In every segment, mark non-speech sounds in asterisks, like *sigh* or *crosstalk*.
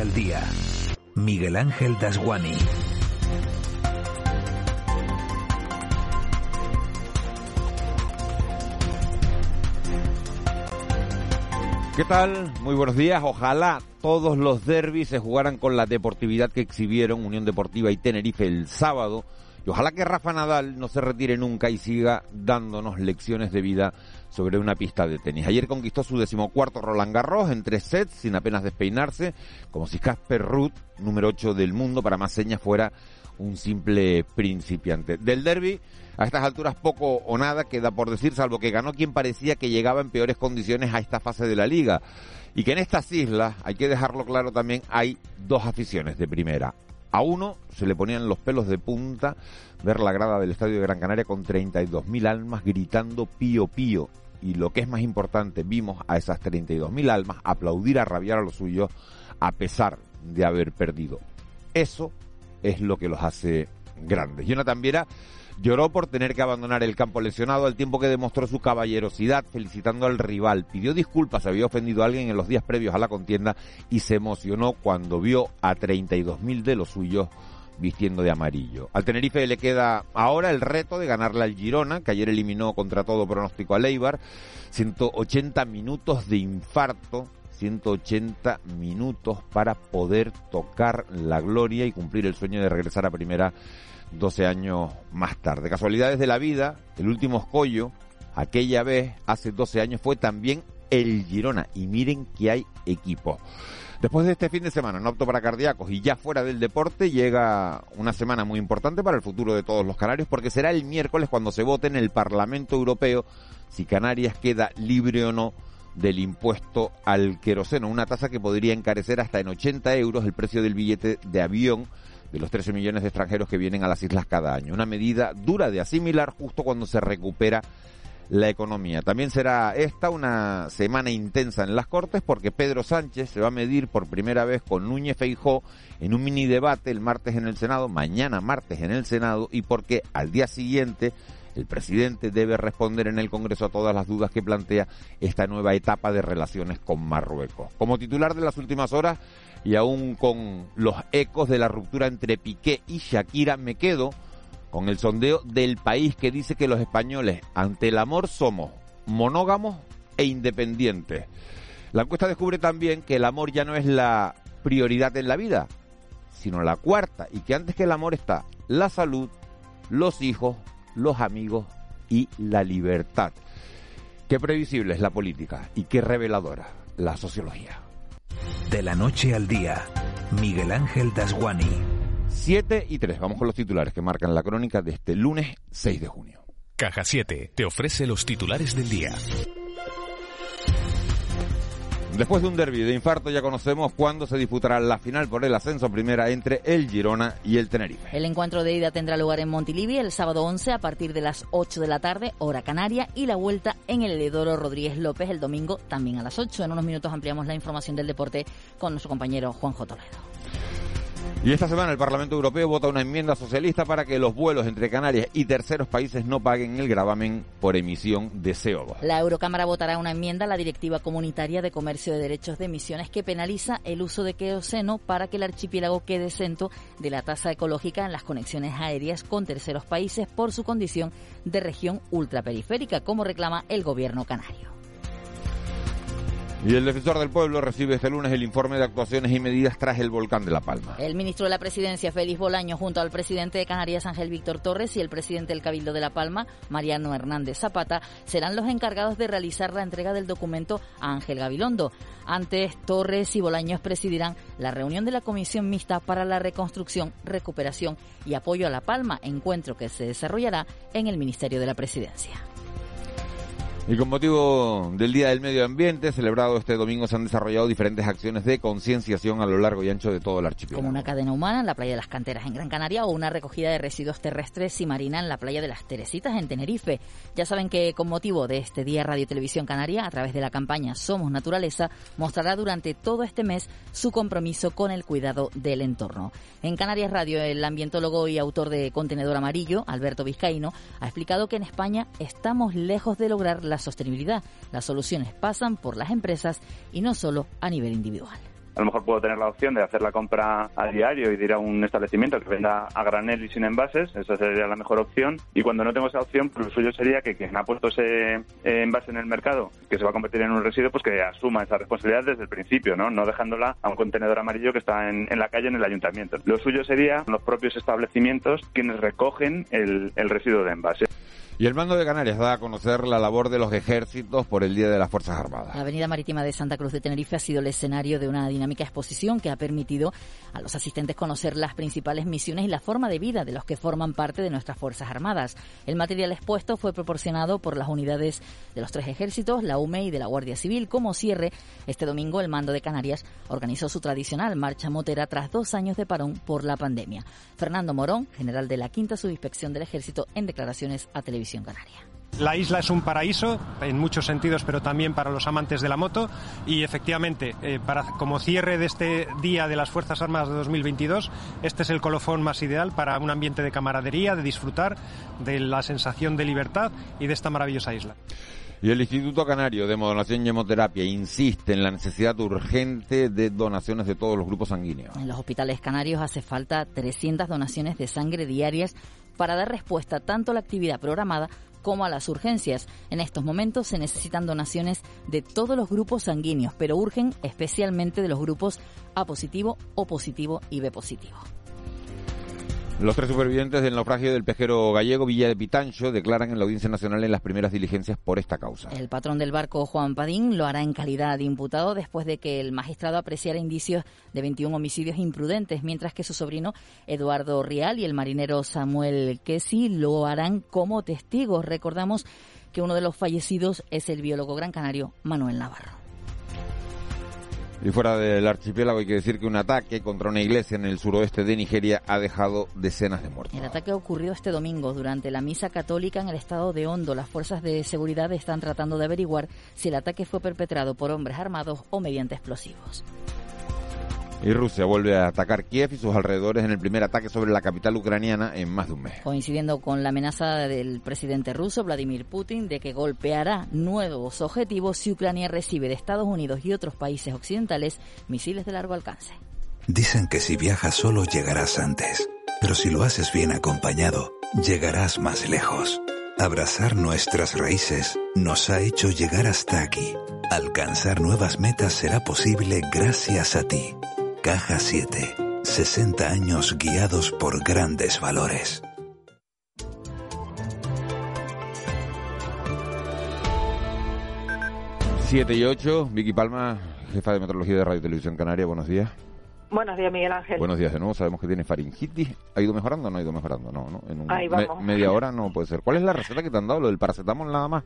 al día. Miguel Ángel Dasguani. ¿Qué tal? Muy buenos días. Ojalá todos los derbis se jugaran con la deportividad que exhibieron Unión Deportiva y Tenerife el sábado. Y ojalá que Rafa Nadal no se retire nunca y siga dándonos lecciones de vida sobre una pista de tenis. Ayer conquistó su decimocuarto Roland Garros en tres sets sin apenas despeinarse, como si Casper Ruth, número 8 del mundo, para más señas fuera un simple principiante. Del derby, a estas alturas poco o nada queda por decir, salvo que ganó quien parecía que llegaba en peores condiciones a esta fase de la liga. Y que en estas islas, hay que dejarlo claro también, hay dos aficiones de primera. A uno se le ponían los pelos de punta ver la grada del Estadio de Gran Canaria con 32.000 almas gritando pío pío. Y lo que es más importante, vimos a esas 32.000 almas aplaudir, a rabiar a los suyos a pesar de haber perdido. Eso es lo que los hace grandes. Jonathan Viera lloró por tener que abandonar el campo lesionado al tiempo que demostró su caballerosidad felicitando al rival. Pidió disculpas, había ofendido a alguien en los días previos a la contienda y se emocionó cuando vio a 32.000 de los suyos vistiendo de amarillo. Al Tenerife le queda ahora el reto de ganarle al Girona, que ayer eliminó contra todo pronóstico a Leibar. 180 minutos de infarto 180 minutos para poder tocar la gloria y cumplir el sueño de regresar a primera 12 años más tarde. Casualidades de la vida, el último escollo, aquella vez, hace 12 años, fue también el Girona. Y miren que hay equipo. Después de este fin de semana, no apto para cardíacos y ya fuera del deporte, llega una semana muy importante para el futuro de todos los canarios, porque será el miércoles cuando se vote en el Parlamento Europeo si Canarias queda libre o no del impuesto al queroseno, una tasa que podría encarecer hasta en 80 euros el precio del billete de avión de los 13 millones de extranjeros que vienen a las islas cada año. Una medida dura de asimilar justo cuando se recupera la economía. También será esta una semana intensa en las Cortes porque Pedro Sánchez se va a medir por primera vez con Núñez Feijó en un mini debate el martes en el Senado, mañana martes en el Senado y porque al día siguiente el presidente debe responder en el Congreso a todas las dudas que plantea esta nueva etapa de relaciones con Marruecos. Como titular de las últimas horas y aún con los ecos de la ruptura entre Piqué y Shakira, me quedo con el sondeo del país que dice que los españoles ante el amor somos monógamos e independientes. La encuesta descubre también que el amor ya no es la prioridad en la vida, sino la cuarta, y que antes que el amor está la salud, los hijos, los amigos y la libertad. Qué previsible es la política y qué reveladora la sociología. De la noche al día, Miguel Ángel Dasguani. 7 y 3, vamos con los titulares que marcan la crónica de este lunes 6 de junio. Caja 7 te ofrece los titulares del día. Después de un derbi de infarto ya conocemos cuándo se disputará la final por el ascenso primera entre el Girona y el Tenerife. El encuentro de ida tendrá lugar en Montilivi el sábado 11 a partir de las 8 de la tarde, hora canaria, y la vuelta en el Heredoro Rodríguez López el domingo también a las 8. En unos minutos ampliamos la información del deporte con nuestro compañero Juanjo Toledo. Y esta semana el Parlamento Europeo vota una enmienda socialista para que los vuelos entre Canarias y terceros países no paguen el gravamen por emisión de CO2. La Eurocámara votará una enmienda a la Directiva Comunitaria de Comercio de Derechos de Emisiones que penaliza el uso de queroseno para que el archipiélago quede exento de la tasa ecológica en las conexiones aéreas con terceros países por su condición de región ultraperiférica, como reclama el gobierno canario. Y el defensor del pueblo recibe este lunes el informe de actuaciones y medidas tras el volcán de La Palma. El ministro de la Presidencia, Félix Bolaño, junto al presidente de Canarias, Ángel Víctor Torres, y el presidente del Cabildo de La Palma, Mariano Hernández Zapata, serán los encargados de realizar la entrega del documento a Ángel Gabilondo. Antes, Torres y Bolaños presidirán la reunión de la Comisión Mixta para la Reconstrucción, Recuperación y Apoyo a La Palma, encuentro que se desarrollará en el Ministerio de la Presidencia. Y con motivo del Día del Medio Ambiente, celebrado este domingo, se han desarrollado diferentes acciones de concienciación a lo largo y ancho de todo el archipiélago. Como una cadena humana en la playa de las Canteras en Gran Canaria o una recogida de residuos terrestres y marina en la playa de las Teresitas en Tenerife. Ya saben que con motivo de este Día Radio Televisión Canaria, a través de la campaña Somos Naturaleza, mostrará durante todo este mes su compromiso con el cuidado del entorno. En Canarias Radio, el ambientólogo y autor de Contenedor Amarillo, Alberto Vizcaíno, ha explicado que en España estamos lejos de lograr la sostenibilidad. Las soluciones pasan por las empresas y no solo a nivel individual. a lo mejor puedo tener la opción de hacer la compra a diario y de ir a un establecimiento que venda a granel y sin envases, esa sería la mejor opción. Y cuando no tengo esa opción, pues lo suyo sería que quien ha puesto ese eh, envase en el mercado, que se va a convertir en un residuo, pues que asuma esa responsabilidad desde el principio, ¿no? No dejándola a un contenedor amarillo que está en, la calle en el ayuntamiento. Lo suyo sería los propios establecimientos quienes recogen el, el residuo de envase. Y el mando de Canarias da a conocer la labor de los ejércitos por el Día de las Fuerzas Armadas. La Avenida Marítima de Santa Cruz de Tenerife ha sido el escenario de una dinámica exposición que ha permitido a los asistentes conocer las principales misiones y la forma de vida de los que forman parte de nuestras Fuerzas Armadas. El material expuesto fue proporcionado por las unidades de los tres ejércitos, la UME y de la Guardia Civil. Como cierre, este domingo el mando de Canarias organizó su tradicional marcha motera tras dos años de parón por la pandemia. Fernando Morón, general de la Quinta Subinspección del Ejército, en declaraciones a televisión. La isla es un paraíso en muchos sentidos, pero también para los amantes de la moto. Y efectivamente, eh, para, como cierre de este Día de las Fuerzas Armadas de 2022, este es el colofón más ideal para un ambiente de camaradería, de disfrutar de la sensación de libertad y de esta maravillosa isla. Y el Instituto Canario de Modonación y Hemoterapia insiste en la necesidad urgente de donaciones de todos los grupos sanguíneos. En los hospitales canarios hace falta 300 donaciones de sangre diarias para dar respuesta tanto a la actividad programada como a las urgencias. En estos momentos se necesitan donaciones de todos los grupos sanguíneos, pero urgen especialmente de los grupos A positivo, O positivo y B positivo. Los tres supervivientes del naufragio del pesquero gallego Villa de Pitancho declaran en la Audiencia Nacional en las primeras diligencias por esta causa. El patrón del barco, Juan Padín, lo hará en calidad de imputado después de que el magistrado apreciara indicios de 21 homicidios imprudentes, mientras que su sobrino Eduardo Rial y el marinero Samuel Kesi lo harán como testigos. Recordamos que uno de los fallecidos es el biólogo gran canario Manuel Navarro. Y fuera del archipiélago hay que decir que un ataque contra una iglesia en el suroeste de Nigeria ha dejado decenas de muertos. El ataque ocurrió este domingo durante la misa católica en el estado de Hondo. Las fuerzas de seguridad están tratando de averiguar si el ataque fue perpetrado por hombres armados o mediante explosivos. Y Rusia vuelve a atacar Kiev y sus alrededores en el primer ataque sobre la capital ucraniana en más de un mes. Coincidiendo con la amenaza del presidente ruso Vladimir Putin de que golpeará nuevos objetivos si Ucrania recibe de Estados Unidos y otros países occidentales misiles de largo alcance. Dicen que si viajas solo llegarás antes, pero si lo haces bien acompañado, llegarás más lejos. Abrazar nuestras raíces nos ha hecho llegar hasta aquí. Alcanzar nuevas metas será posible gracias a ti. Caja 7. 60 años guiados por grandes valores. Siete y ocho, Vicky Palma, jefa de meteorología de Radio Televisión Canaria, buenos días. Buenos días, Miguel Ángel. Buenos días de nuevo. Sabemos que tiene faringitis. ¿Ha ido mejorando o no ha ido mejorando? No, no. En Ahí vamos. media hora no puede ser. ¿Cuál es la receta que te han dado? ¿Lo del paracetamol nada más?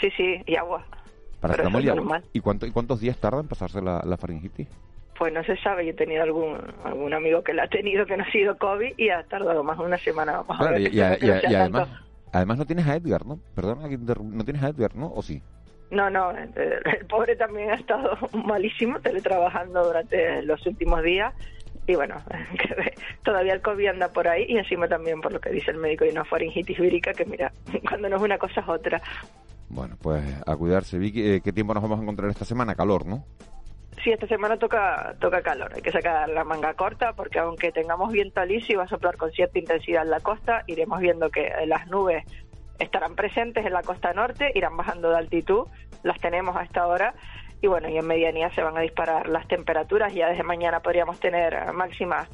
Sí, sí, y agua. Paracetamol y agua. ¿Y, cuánto, ¿Y cuántos días tarda en pasarse la, la faringitis? Pues no se sabe, yo he tenido algún algún amigo que la ha tenido que no ha sido COVID y ha tardado más de una semana. y, además, además no tienes a Edgar, ¿no? Perdón, no tienes a Edgar, ¿no? ¿O sí? No, no, el pobre también ha estado *laughs* malísimo teletrabajando durante los últimos días y bueno, *laughs* todavía el COVID anda por ahí y encima también por lo que dice el médico y una faringitis vírica que mira, *laughs* cuando no es una cosa es otra. Bueno, pues a cuidarse. Vicky, eh, ¿qué tiempo nos vamos a encontrar esta semana? Calor, ¿no? Sí, esta semana toca, toca calor. Hay que sacar la manga corta porque aunque tengamos viento alisio y va a soplar con cierta intensidad en la costa, iremos viendo que las nubes estarán presentes en la costa norte, irán bajando de altitud, las tenemos a esta hora y bueno, y en medianía se van a disparar las temperaturas. Ya desde mañana podríamos tener máximas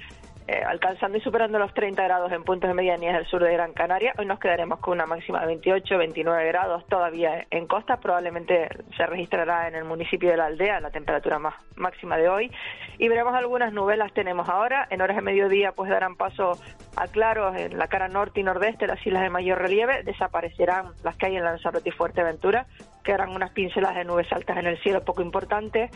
eh, alcanzando y superando los 30 grados en puntos de medianías del sur de Gran Canaria. Hoy nos quedaremos con una máxima de 28, 29 grados todavía en costa. Probablemente se registrará en el municipio de la aldea la temperatura más máxima de hoy. Y veremos algunas nubes, las tenemos ahora. En horas de mediodía pues darán paso a claros en la cara norte y nordeste, las islas de mayor relieve. Desaparecerán las que hay en Lanzarote y Fuerteventura. Quedarán unas pinceladas de nubes altas en el cielo poco importantes.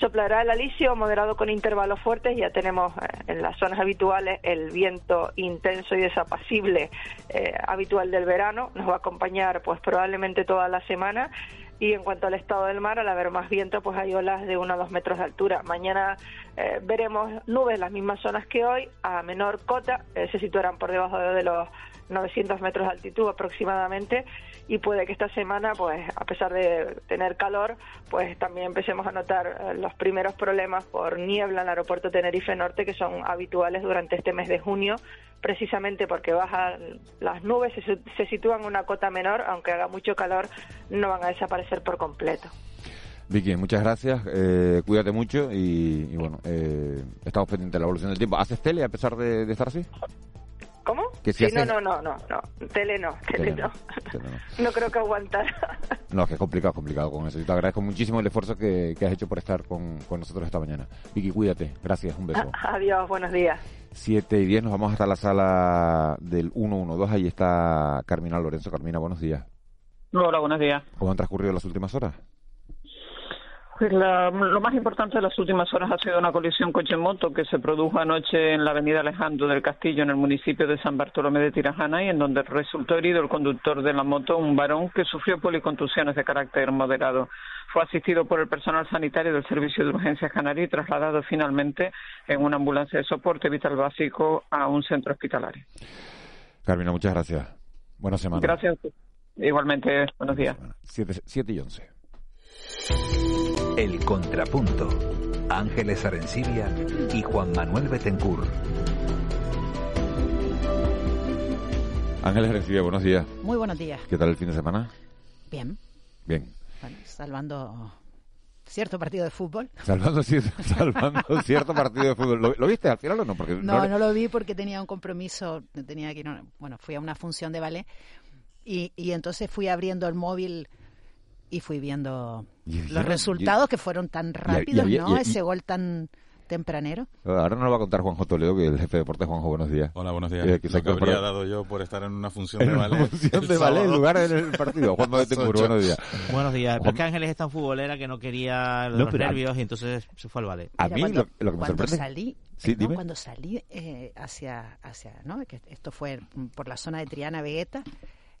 Soplará el alisio moderado con intervalos fuertes. Ya tenemos eh, en las zonas habituales el viento intenso y desapacible eh, habitual del verano. Nos va a acompañar pues probablemente toda la semana y en cuanto al estado del mar, al haber más viento, pues hay olas de 1 a 2 metros de altura. Mañana eh, veremos nubes en las mismas zonas que hoy, a menor cota, se situarán por debajo de los 900 metros de altitud aproximadamente y puede que esta semana, pues a pesar de tener calor, pues también empecemos a notar eh, los primeros problemas por niebla en el aeropuerto Tenerife Norte que son habituales durante este mes de junio, precisamente porque bajan las nubes, se, se sitúan en una cota menor, aunque haga mucho calor, no van a desaparecer por completo. Vicky, muchas gracias, eh, cuídate mucho y, bueno, eh, estamos pendientes de la evolución del tiempo. ¿Haces tele a pesar de estar así? ¿Cómo? sí, no, no, no, no, no, tele no, tele, no. *laughs* no. creo que aguantar. *laughs* no, que es complicado, complicado con eso. Y te agradezco muchísimo el esfuerzo que, has hecho por estar con, nosotros esta mañana. Vicky, cuídate, gracias, un beso. *laughs* adiós, buenos días. 7 y 10 nos vamos hasta la sala del 112, ahí está Carmina Lorenzo. Carmina, buenos días. Hola, buenos días. ¿Cómo han transcurrido las últimas horas? Pues lo más importante de las últimas horas ha sido una colisión coche-moto que se produjo anoche en la avenida Alejandro del Castillo, en el municipio de San Bartolomé de Tirajana, y en donde resultó herido el conductor de la moto, un varón que sufrió policontusiones de carácter moderado. Fue asistido por el personal sanitario del Servicio de Urgencias Canaria y trasladado finalmente en una ambulancia de soporte vital básico a un centro hospitalario. Carmina, muchas gracias. Buenas semanas. Gracias. Igualmente, buenos días. 7 y 11. El Contrapunto. Ángeles Arencibia y Juan Manuel Betencur. Ángeles Arencibia, buenos días. Muy buenos días. ¿Qué tal el fin de semana? Bien. Bien. salvando cierto partido de fútbol. Salvando, *laughs* salvando cierto partido de fútbol. ¿Lo, viste al final o no? Porque no, no, lo vi porque tenía un compromiso, tenía que ir, bueno, fui a una función de ballet y, y entonces fui abriendo el móvil y fui viendo los resultados que fueron tan rápidos, ¿no? Ese gol tan tempranero. Ahora nos lo va a contar Juanjo Toledo, que es el jefe de deportes. Juanjo, buenos días. Hola, buenos días. Eh, lo que habría dado yo por estar en una función de ballet. Función de ballet en lugar del partido. Juan de buenos días. Buenos días. Porque Ángeles es tan futbolera que no quería los nervios y entonces se fue al ballet. A mí lo, que me cuando Salí, ¿Sí, Cuando salí eh, hacia, hacia, ¿no? Que esto fue por la zona de Triana Vegeta,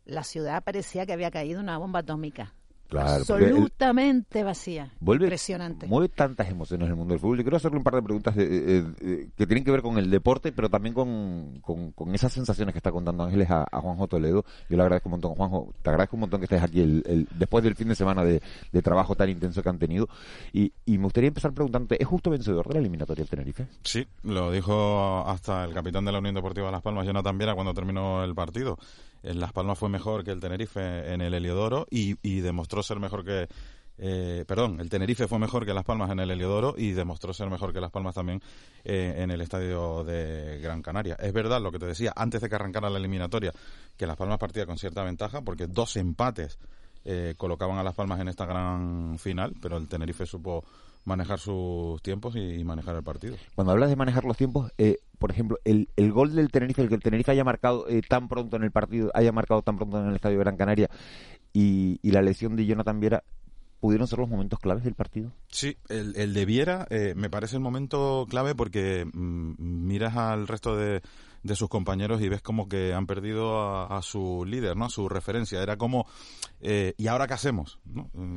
la ciudad parecía que había caído una bomba atómica absolutamente vacía. Impresionante. Mueve tantas emociones en el mundo del fútbol. Yo quiero hacerle un par de preguntas que tienen que ver con el deporte, pero también con, con, esas sensaciones que está contando Ángeles a, Juanjo Toledo. Yo le agradezco un montón, Juanjo. Te agradezco un montón que estés aquí el, después del fin de semana de, trabajo tan intenso que han tenido. Y, y, me gustaría empezar preguntándote, ¿es justo vencedor de la eliminatoria del Tenerife? Sí, lo dijo hasta el capitán de la Unión Deportiva de Las Palmas, Jonathan Viera, cuando terminó el partido. En Las Palmas fue mejor que el Tenerife en el Heliodoro y, demostró ser mejor que, eh, perdón, el Tenerife fue mejor que Las Palmas en el Heliodoro y demostró ser mejor que Las Palmas también eh, en el estadio de Gran Canaria. Es verdad lo que te decía antes de que arrancara la eliminatoria, que Las Palmas partía con cierta ventaja porque dos empates eh, colocaban a Las Palmas en esta gran final, pero el Tenerife supo manejar sus tiempos y, manejar el partido. Cuando hablas de manejar los tiempos, eh, por ejemplo, el, el, gol del Tenerife, el que el Tenerife haya marcado eh, tan pronto en el partido, haya marcado tan pronto en el Estadio de Gran Canaria y, y la lesión de Jonathan Viera, ¿pudieron ser los momentos claves del partido? Sí, el, el de Viera eh, me parece el momento clave porque mm, miras al resto de, de sus compañeros y ves como que han perdido a, su líder, ¿no? A su referencia. Era como, ¿y ahora qué hacemos?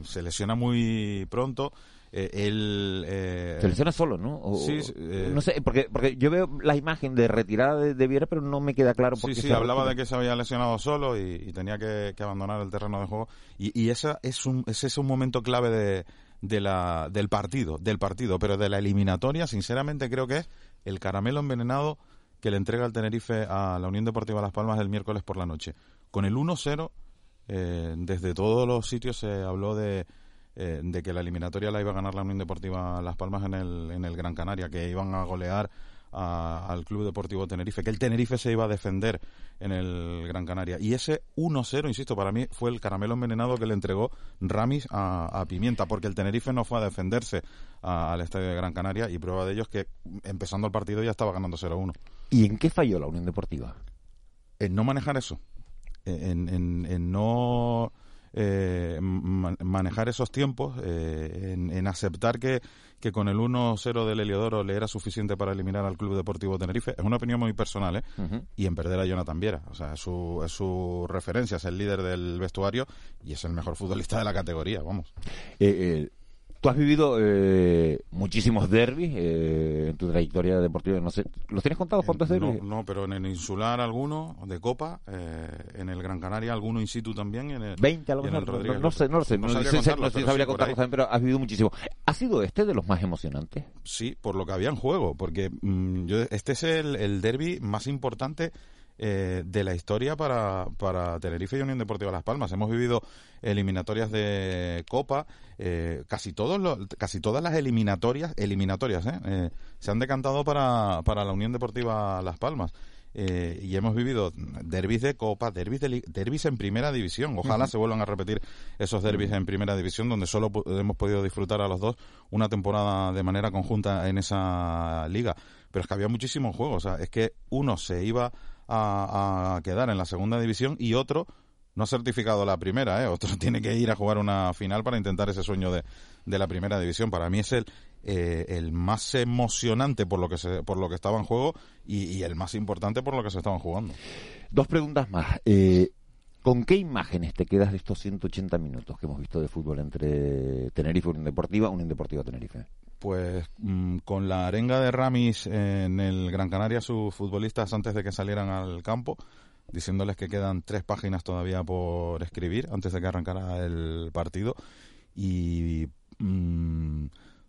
Se lesiona muy pronto eh, él... Eh, se lesiona solo, ¿no? sí, eh, no sé, porque, porque yo veo la imagen de retirada de, Viera, pero no me queda claro. Sí, sí, hablaba de que se había lesionado solo y, tenía que, abandonar el terreno de juego. Y, y esa es un, ese es un momento clave de, de la, del partido, del partido, pero de la eliminatoria, sinceramente creo que es el caramelo envenenado que le entrega el Tenerife a la Unión Deportiva Las Palmas el miércoles por la noche. Con el 1-0, desde todos los sitios se habló de eh, de que la eliminatoria la iba a ganar la Unión Deportiva Las Palmas en el, en el Gran Canaria, que iban a golear al Club Deportivo Tenerife, que el Tenerife se iba a defender en el Gran Canaria. Y ese 1-0, insisto, para mí fue el caramelo envenenado que le entregó Ramis a, Pimienta, porque el Tenerife no fue a defenderse al estadio de Gran Canaria y prueba de ello es que empezando el partido ya estaba ganando 0-1. ¿Y en qué falló la Unión Deportiva? En no manejar eso. En, en, en no eh, manejar esos tiempos, eh, en, aceptar que, que con el 1-0 del Heliodoro le era suficiente para eliminar al Club Deportivo Tenerife. Es una opinión muy personal, ¿eh? Y en perder a Jonathan Viera. O sea, es su, es su referencia, es el líder del vestuario y es el mejor futbolista de la categoría, vamos. Eh, Tú has vivido eh, muchísimos derbis eh, en tu trayectoria deportiva. No sé, ¿Los tienes contados cuántos derbis? No, pero en el insular alguno, de Copa, eh, en el Gran Canaria alguno in situ también. En el, 20 a lo mejor. No, no, sé, no lo sé. No, sabría, contarlo, sabría contarlos también, pero has vivido muchísimo. ¿Ha sido este de los más emocionantes? Sí, por lo que había en juego, porque mm, yo, este es el, el derby más importante eh, de la historia para, para Tenerife y Unión Deportiva Las Palmas. Hemos vivido eliminatorias de Copa, eh, casi todos casi todas las eliminatorias, eliminatorias, ¿eh? se han decantado para, para la Unión Deportiva Las Palmas. y hemos vivido derbis de Copa, derbis, de, derbis en Primera División. Ojalá se vuelvan a repetir esos derbis en Primera División, donde solo hemos podido disfrutar a los dos una temporada de manera conjunta en esa liga. Pero es que había muchísimos juegos. O sea, es que uno se iba a, quedar en la segunda división y otro no ha certificado la primera, ¿eh? otro *laughs* tiene que ir a jugar una final para intentar ese sueño de, de la primera división. Para mí es el, eh, el más emocionante por lo que se, por lo que estaba en juego y, el más importante por lo que se estaban jugando. Dos preguntas más. Eh, ¿Con qué imágenes te quedas de estos 180 minutos que hemos visto de fútbol entre Tenerife y Unión Deportiva, Unión Deportiva Tenerife? Pues mm, con la arenga de Ramis en el Gran Canaria, sus futbolistas antes de que salieran al campo, diciéndoles que quedan tres páginas todavía por escribir antes de que arrancara el partido y mm,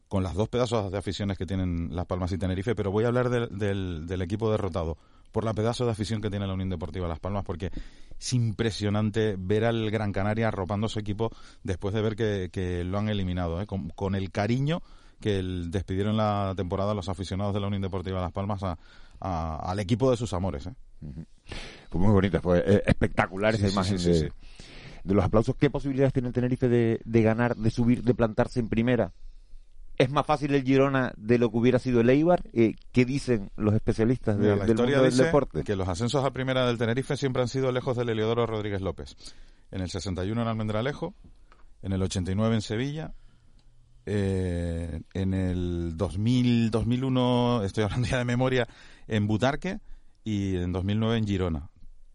con las dos pedazos de aficiones que tienen Las Palmas y Tenerife, pero voy a hablar del, del equipo derrotado por la pedazo de afición que tiene la Unión Deportiva Las Palmas, porque es impresionante ver al Gran Canaria arropando su equipo después de ver que, lo han eliminado, ¿eh? con, el cariño que despidieron la temporada los aficionados de la Unión Deportiva Las Palmas al equipo de sus amores. ¿eh? Fue muy bonita, fue eh, espectacular esa imagen de, los aplausos. ¿Qué posibilidades tiene el Tenerife de, de ganar, de subir, de plantarse en primera? es más fácil el Girona de lo que hubiera sido el Eibar. Eh, ¿Qué dicen los especialistas de, la del mundo del deporte? Que los ascensos a primera del Tenerife siempre han sido lejos del Heliodoro Rodríguez López. En el 61 en Almendralejo, en el 89 en Sevilla, eh, en el 2000, 2001, estoy hablando ya de memoria, en Butarque y en 2009 en Girona.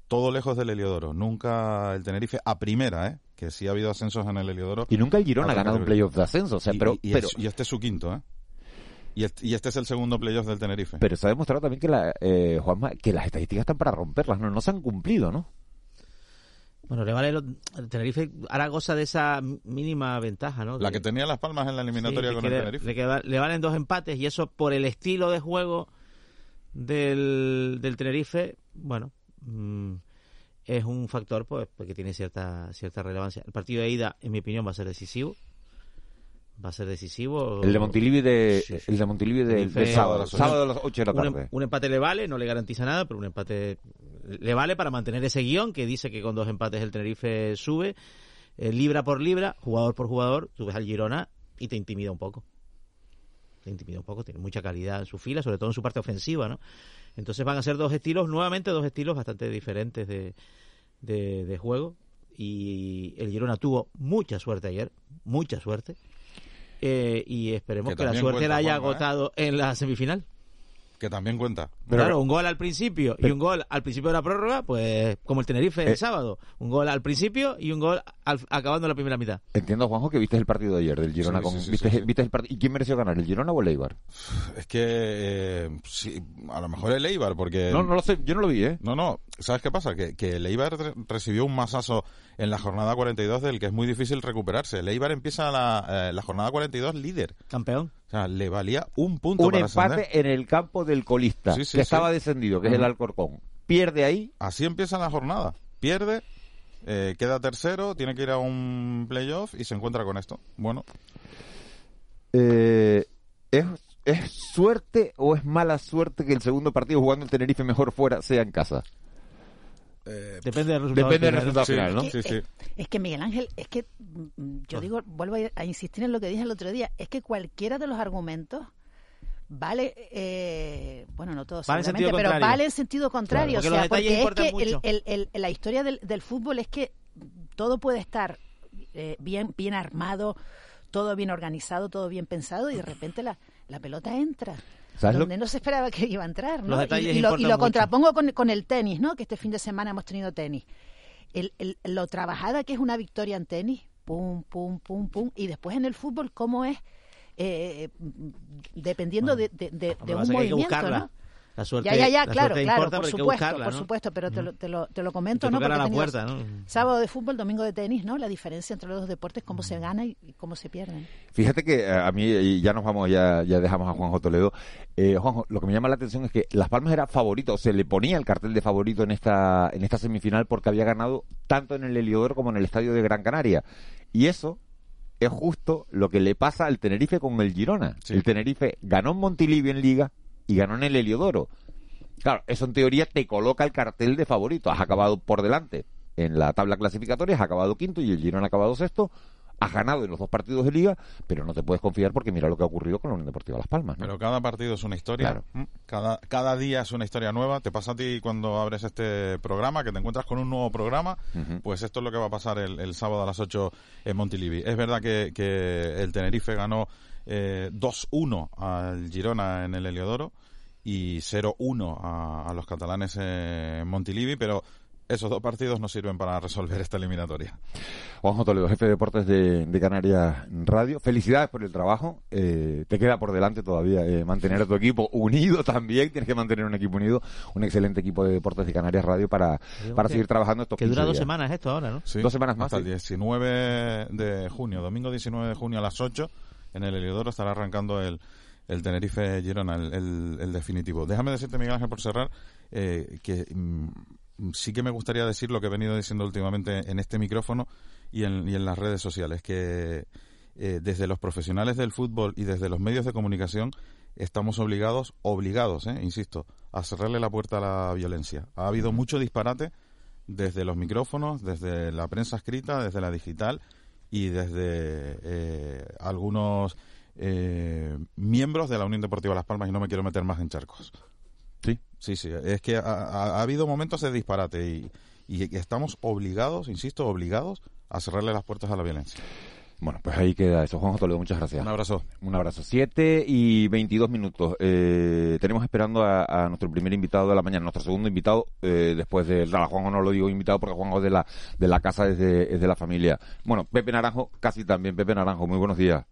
Todo lejos del Heliodoro. Nunca el Tenerife a primera, ¿eh? que sí ha habido ascensos en el Heliodoro. Y nunca el Girona ha ganado un playoff de ascenso, o sea, pero, y, este es su quinto, ¿eh? Y este, es el segundo playoff del Tenerife. Pero se ha demostrado también que, la, eh, Juanma, que las estadísticas están para romperlas, no, no se han cumplido, ¿no? Bueno, le vale el Tenerife ahora goza de esa mínima ventaja, ¿no? La que tenía Las Palmas en la eliminatoria con el Tenerife. Le, valen dos empates y eso por el estilo de juego del, del Tenerife, bueno, mm, es un factor pues porque tiene cierta cierta relevancia. El partido de ida, en mi opinión, va a ser decisivo. Va a ser decisivo. El de Montilivi de, el de Montilivi de, sábado, sábado a las 8 de la tarde. Un, empate le vale, no le garantiza nada, pero un empate le vale para mantener ese guion que dice que con dos empates el Tenerife sube, eh, libra por libra, jugador por jugador, tú ves al Girona y te intimida un poco. Te intimida un poco, tiene mucha calidad en su fila, sobre todo en su parte ofensiva, ¿no? Entonces van a ser dos estilos, nuevamente dos estilos bastante diferentes de, de, juego. Y el Girona tuvo mucha suerte ayer, mucha suerte. Eh, y esperemos que, la suerte la haya ¿eh? agotado en la semifinal que también cuenta. claro, un gol al principio y un gol al principio de la prórroga, pues como el Tenerife el eh. sábado. Un gol al principio y un gol acabando la primera mitad. Entiendo, Juanjo, que viste el partido de ayer del Girona. con, ¿viste, el partido? ¿Y quién mereció ganar, el Girona o el Eibar? Es que eh, sí, a lo mejor el Eibar, porque... No, no lo sé, yo no lo vi, ¿eh? No, no, ¿sabes qué pasa? Que, que el Eibar recibió un masazo en la jornada 42 del que es muy difícil recuperarse. El Eibar empieza la, eh, la jornada 42 líder. Campeón. O sea, le valía un punto un empate en el campo del colista, que estaba descendido, que es el Alcorcón. Pierde ahí. Así empieza la jornada. Pierde, eh, queda tercero, tiene que ir a un playoff y se encuentra con esto. Bueno. Eh, ¿es, ¿Es suerte o es mala suerte que el segundo partido jugando el Tenerife mejor fuera sea en casa? Eh, depende del resultado, depende del resultado final, ¿no? Sí, sí. Es que Miguel Ángel, es que mm, yo digo, vuelvo a, insistir en lo que dije el otro día, es que cualquiera de los argumentos vale, eh, bueno, no todos, vale pero vale en sentido contrario. o sea, porque es que el, el, la historia del, del, fútbol es que todo puede estar eh, bien, bien armado, todo bien organizado, todo bien pensado y de repente la, la pelota entra. Donde no se esperaba que iba a entrar, ¿no? y, lo, contrapongo con, con, el tenis, ¿no? Que este fin de semana hemos tenido tenis. El, el, lo trabajada que es una victoria en tenis, pum, pum, pum, pum, y después en el fútbol, ¿cómo es? Eh, dependiendo de, de, de, de un movimiento, ¿no? La suerte, ya, ya, ya, claro, claro, por supuesto, por supuesto, pero te lo, te lo, te lo comento, ¿no? Porque la puerta, ¿no? Sábado de fútbol, domingo de tenis, ¿no? La diferencia entre los dos deportes, cómo se gana y, cómo se pierde. Fíjate que eh, a mí, ya nos vamos, ya, ya dejamos a Juanjo Toledo. Eh, Juanjo, lo que me llama la atención es que Las Palmas era favorito, se le ponía el cartel de favorito en esta, en esta semifinal porque había ganado tanto en el Heliodoro como en el Estadio de Gran Canaria. Y eso es justo lo que le pasa al Tenerife con el Girona. El Tenerife ganó en Montilivi en Liga y ganó en el Heliodoro. Claro, eso en teoría te coloca el cartel de favorito. Has acabado por delante en la tabla clasificatoria, has acabado quinto y el Girona ha acabado sexto. Has ganado en los dos partidos de liga, pero no te puedes confiar porque mira lo que ha ocurrido con la Unión Deportiva Las Palmas. Pero cada partido es una historia. Mm. Cada, cada día es una historia nueva. Te pasa a ti cuando abres este programa, que te encuentras con un nuevo programa. Pues esto es lo que va a pasar el, sábado a las 8 en Montilivi. Es verdad que, que el Tenerife ganó eh, 2-1 al Girona en el Heliodoro y 0-1 a, los catalanes en Montilivi, pero esos dos partidos no sirven para resolver esta eliminatoria. Juanjo Toledo, jefe de deportes de, Canarias Radio. Felicidades por el trabajo. Eh, te queda por delante todavía eh, mantener a tu equipo unido también. Tienes que mantener un equipo unido, un excelente equipo de deportes de Canarias Radio para, para seguir trabajando estos Que dura dos semanas esto ahora, ¿no? dos semanas más. Hasta el 19 de junio, domingo 19 de junio a las 8, en el Heliodoro estará arrancando el, el Tenerife Girona, el, el, definitivo. Déjame decirte, Miguel Ángel, por cerrar, eh, que mm, sí que me gustaría decir lo que he venido diciendo últimamente en este micrófono y en, las redes sociales, que eh, desde los profesionales del fútbol y desde los medios de comunicación estamos obligados, obligados, eh, insisto, a cerrarle la puerta a la violencia. Ha habido mucho disparate desde los micrófonos, desde la prensa escrita, desde la digital y desde algunos eh, miembros de la Unión Deportiva Las Palmas y no me quiero meter más en charcos. Sí. Sí, sí. Es que ha, habido momentos de disparate y, y, estamos obligados, insisto, obligados a cerrarle las puertas a la violencia. Bueno, pues ahí queda eso. Juan Toledo, muchas gracias. Un abrazo. Un abrazo. Siete y veintidós minutos. Eh, tenemos esperando a, nuestro primer invitado de la mañana, nuestro segundo invitado, eh, después de... La Juanjo no lo digo invitado porque Juanjo es de la, de la casa, es de, es de la familia. Bueno, Pepe Naranjo, casi también. Pepe Naranjo, muy buenos días.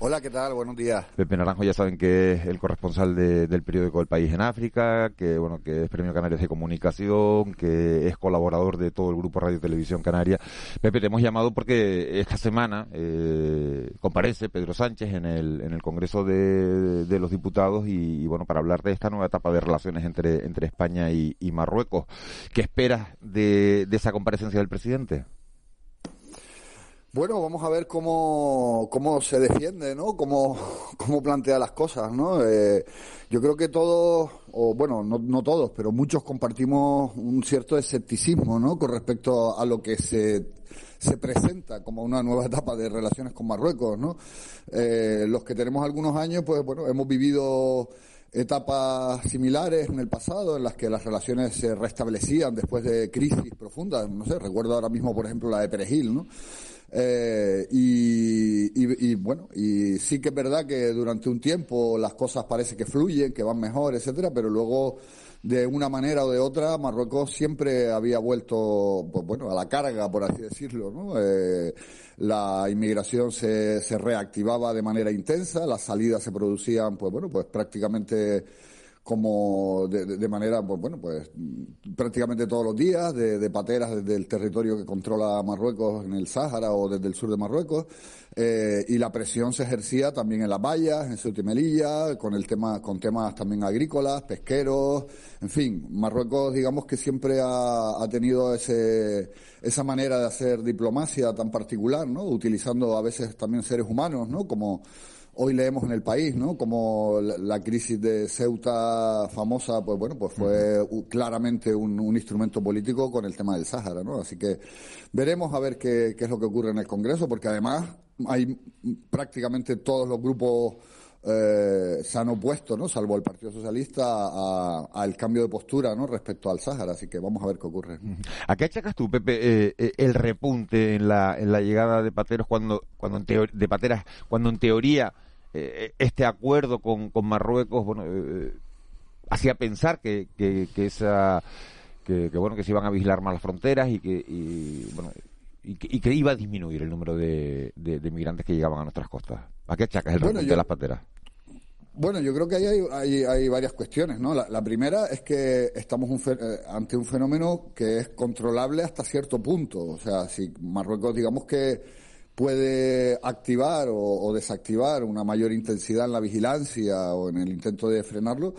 Hola, ¿qué tal? Buenos días. Pepe Naranjo ya saben que es el corresponsal del periódico El País en África, que bueno, que es Premio Canarias de Comunicación, que es colaborador de todo el grupo Radio Televisión Canaria. Pepe, te hemos llamado porque esta semana eh, comparece Pedro Sánchez en el, en el Congreso de, los Diputados y, bueno, para hablar de esta nueva etapa de relaciones entre, entre España y, Marruecos. ¿Qué esperas de esa comparecencia del presidente? Bueno, vamos a ver cómo, cómo se defiende, ¿no? Cómo, *laughs* cómo plantea las cosas, ¿no? Eh, yo creo que todos, o bueno, no, no, todos, pero muchos compartimos un cierto escepticismo, ¿no? Con respecto a lo que se, se presenta como una nueva etapa de relaciones con Marruecos, ¿no? Eh, los que tenemos algunos años, pues bueno, hemos vivido etapas similares en el pasado en las que las relaciones se restablecían después de crisis profundas. No sé, recuerdo ahora mismo, por ejemplo, la de Perejil, ¿no? Eh, y, bueno, y sí que es verdad que durante un tiempo las cosas parece que fluyen, que van mejor, etcétera, pero luego de una manera o de otra Marruecos siempre había vuelto, pues bueno, a la carga, por así decirlo, ¿no? Eh, la inmigración se, se reactivaba de manera intensa, las salidas se producían, pues bueno, pues prácticamente como de, manera, pues bueno, pues prácticamente todos los días, de, pateras desde el territorio que controla Marruecos en el Sáhara o desde el sur de Marruecos, eh, y la presión se ejercía también en las vallas, en Ceuta con el tema, con temas también agrícolas, pesqueros, en fin, Marruecos digamos que siempre ha, ha tenido ese, esa manera de hacer diplomacia tan particular, ¿no? Utilizando a veces también seres humanos, ¿no? Como Hoy leemos en el país, ¿no? Como la, crisis de Ceuta famosa, pues bueno, pues fue claramente un, instrumento político con el tema del Sáhara, ¿no? Así que veremos a ver qué, es lo que ocurre en el Congreso, porque además hay prácticamente todos los grupos eh, se han opuesto, ¿no? Salvo el Partido Socialista al cambio de postura, ¿no? Respecto al Sáhara. Así que vamos a ver qué ocurre. ¿A qué achacas tú, Pepe, eh, eh, el repunte en la, en la llegada de pateros cuando, cuando en de pateras, cuando en teoría este acuerdo con, con Marruecos, bueno, hacía pensar que, que, esa que, bueno que se iban a vigilar más las fronteras y que y, bueno y que, iba a disminuir el número de, de, migrantes que llegaban a nuestras costas. ¿A qué achacas el repunte de las pateras? Bueno, yo creo que ahí hay, hay, varias cuestiones, ¿no? La, primera es que estamos eh, ante un fenómeno que es controlable hasta cierto punto. O sea, si Marruecos, digamos que puede activar o, desactivar una mayor intensidad en la vigilancia o en el intento de frenarlo,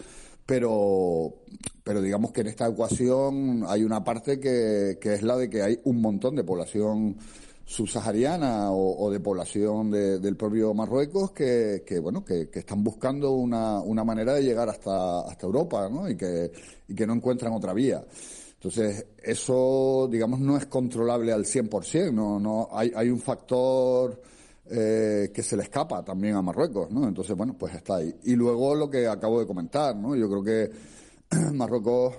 pero, pero digamos que en esta ecuación hay una parte que, que es la de que hay un montón de población subsahariana o, de población del propio Marruecos que, bueno que, están buscando una, una, manera de llegar hasta, hasta Europa ¿no? y, que, y que no encuentran otra vía. Entonces, eso, digamos, no es controlable al 100%, no, no, hay, hay un factor eh, que se le escapa también a Marruecos, ¿no? Entonces, bueno, pues está ahí. Y luego lo que acabo de comentar, ¿no? Yo creo que *clears throat* Marruecos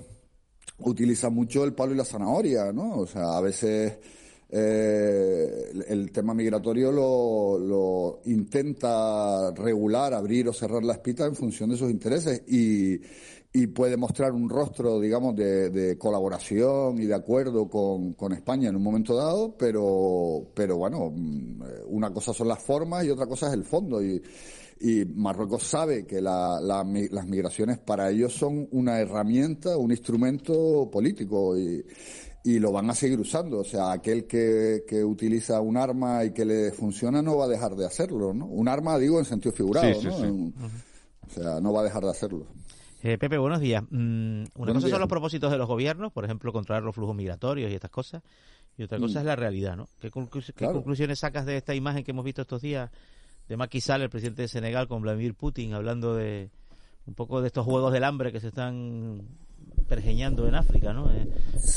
utiliza mucho el palo y la zanahoria, ¿no? O sea, a veces eh, el tema migratorio lo, intenta regular, abrir o cerrar la espita en función de sus intereses y, puede mostrar un rostro, digamos, de, colaboración y de acuerdo con, España en un momento dado, pero, pero bueno, mm, una cosa son las formas y otra cosa es el fondo. Y, Marruecos sabe que las migraciones para ellos son una herramienta, un instrumento político y, y lo van a seguir usando. O sea, aquel que, que, utiliza un arma y que le funciona no va a dejar de hacerlo, ¿no? Un arma, digo, en sentido figurado, ¿no? O sea, no va a dejar de hacerlo. Eh, Pepe, buenos días. Mm, una cosa son los propósitos de los gobiernos, por ejemplo, controlar los flujos migratorios y estas cosas, y otra cosa mm. es la realidad, ¿no? ¿Qué, conclusiones sacas de esta imagen que hemos visto estos días de Macky Sall, el presidente de Senegal, con Vladimir Putin, hablando de un poco de estos juegos del hambre que se están pergeñando en África, ¿no? Eh,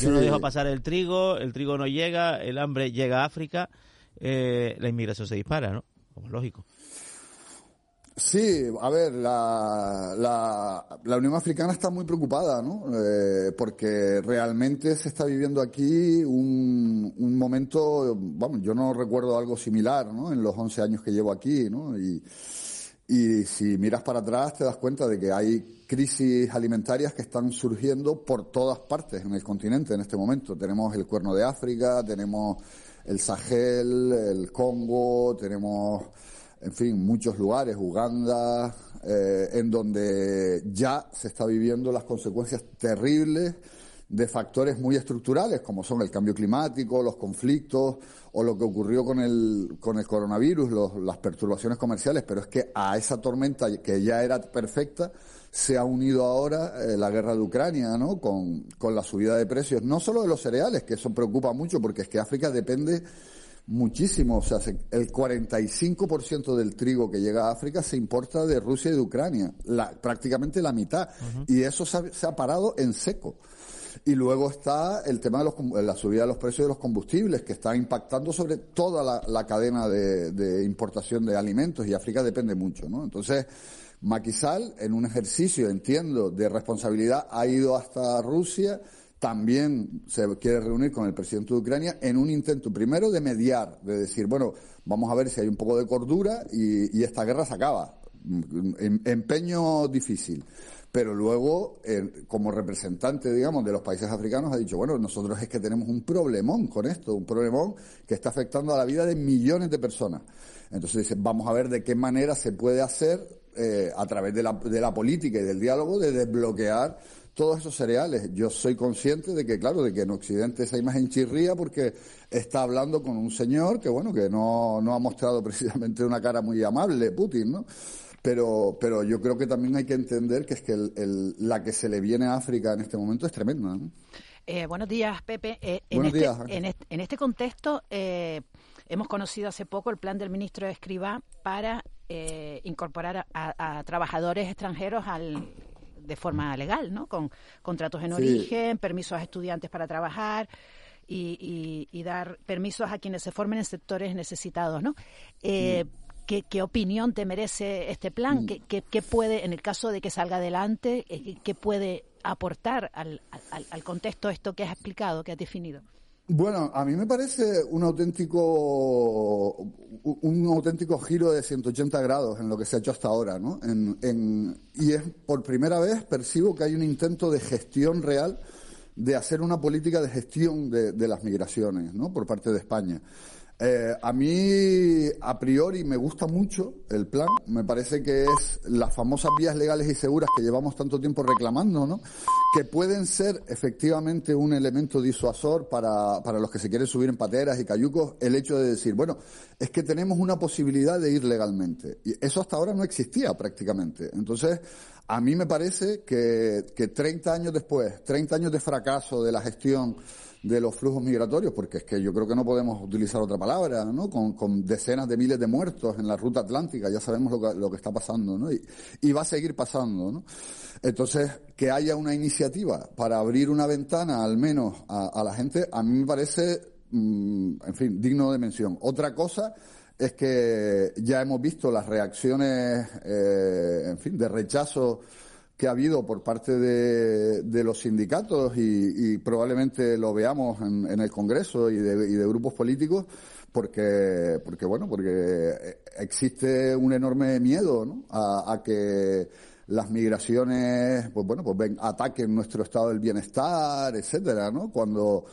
yo no dejo pasar el trigo, el trigo no llega, el hambre llega a África, eh, la inmigración se dispara, ¿no? Como es lógico. Sí, a ver, la, la, Unión Africana está muy preocupada, ¿no? Eh, porque realmente se está viviendo aquí un, un momento, vamos, yo no recuerdo algo similar, ¿no? En los 11 años que llevo aquí, ¿no? Y, y si miras para atrás te das cuenta de que hay crisis alimentarias que están surgiendo por todas partes en el continente en este momento. Tenemos el Cuerno de África, tenemos el Sahel, el Congo, tenemos, en fin, muchos lugares, Uganda, eh, en donde ya se está viviendo las consecuencias terribles de factores muy estructurales, como son el cambio climático, los conflictos o lo que ocurrió con el, con el coronavirus, las perturbaciones comerciales, pero es que a esa tormenta que ya era perfecta se ha unido ahora eh, la guerra de Ucrania, ¿no? Con, con la subida de precios, no solo de los cereales, que eso preocupa mucho, porque es que África depende muchísimo, o sea, el 45% del trigo que llega a África se importa de Rusia y de Ucrania, la, prácticamente la mitad, y eso se ha parado en seco. Y luego está el tema de los, la subida de los precios de los combustibles, que está impactando sobre toda la, cadena de, importación de alimentos y África depende mucho, ¿no? Entonces, Maquisal, en un ejercicio, entiendo, de responsabilidad, ha ido hasta Rusia, también se quiere reunir con el presidente de Ucrania en un intento, primero, de mediar, de decir, bueno, vamos a ver si hay un poco de cordura y, esta guerra se acaba. Em, empeño difícil pero luego, como representante, digamos, de los países africanos, ha dicho, bueno, nosotros es que tenemos un problemón con esto, un problemón que está afectando a la vida de millones de personas. Entonces dice, vamos a ver de qué manera se puede hacer, eh, a través de la, de la política y del diálogo, de desbloquear todos esos cereales. Yo soy consciente de que, claro, de que en Occidente esa imagen chirría porque está hablando con un señor que, bueno, que no, no ha mostrado *laughs* precisamente una cara muy amable, Putin, ¿no? Pero, pero yo creo que también hay que entender que es que la que se le viene a África en este momento es tremenda. Eh, buenos días, Pepe. Eh, en, este, En, este, contexto, eh, hemos conocido hace poco el plan del ministro Escribá para incorporar a, trabajadores extranjeros al, de forma legal, ¿no? Con contratos en origen, permisos a estudiantes para trabajar. Y, dar permisos a quienes se formen en sectores necesitados, ¿no? Mm. ¿qué, qué opinión te merece este plan? ¿Qué, qué, qué puede, en el caso de que salga adelante, eh, qué puede aportar al, al, al contexto esto que has explicado, que has definido? Bueno, a mí me parece un auténtico un auténtico giro de 180 grados en lo que se ha hecho hasta ahora, ¿no? En, en, y es por primera vez percibo que hay un intento de gestión real de hacer una política de gestión de, de las migraciones, ¿no? Por parte de España. Eh, a mí, a priori, me gusta mucho el plan. Me parece que es las famosas vías legales y seguras que llevamos tanto tiempo reclamando, ¿no? Que pueden ser efectivamente un elemento disuasor para, para los que se quieren subir en pateras y cayucos, el hecho de decir, bueno, es que tenemos una posibilidad de ir legalmente. Y eso hasta ahora no existía prácticamente. Entonces, a mí me parece que, que 30 años después, 30 años de fracaso de la gestión de los flujos migratorios, porque es que yo creo que no podemos utilizar otra palabra, ¿no? Con, con decenas de miles de muertos en la ruta atlántica, ya sabemos lo que, lo que está pasando, ¿no? Y, va a seguir pasando, ¿no? Entonces, que haya una iniciativa para abrir una ventana, al menos, a, a la gente, a mí me parece, mmm, en fin, digno de mención. Otra cosa es que ya hemos visto las reacciones, eh, en fin, de rechazo que ha habido por parte de, de los sindicatos y, y, probablemente lo veamos en, en el Congreso y de, y de, grupos políticos porque, porque bueno, porque existe un enorme miedo ¿no? a, a, que las migraciones, pues bueno, pues ven, ataquen nuestro estado del bienestar, etcétera, ¿no? Cuando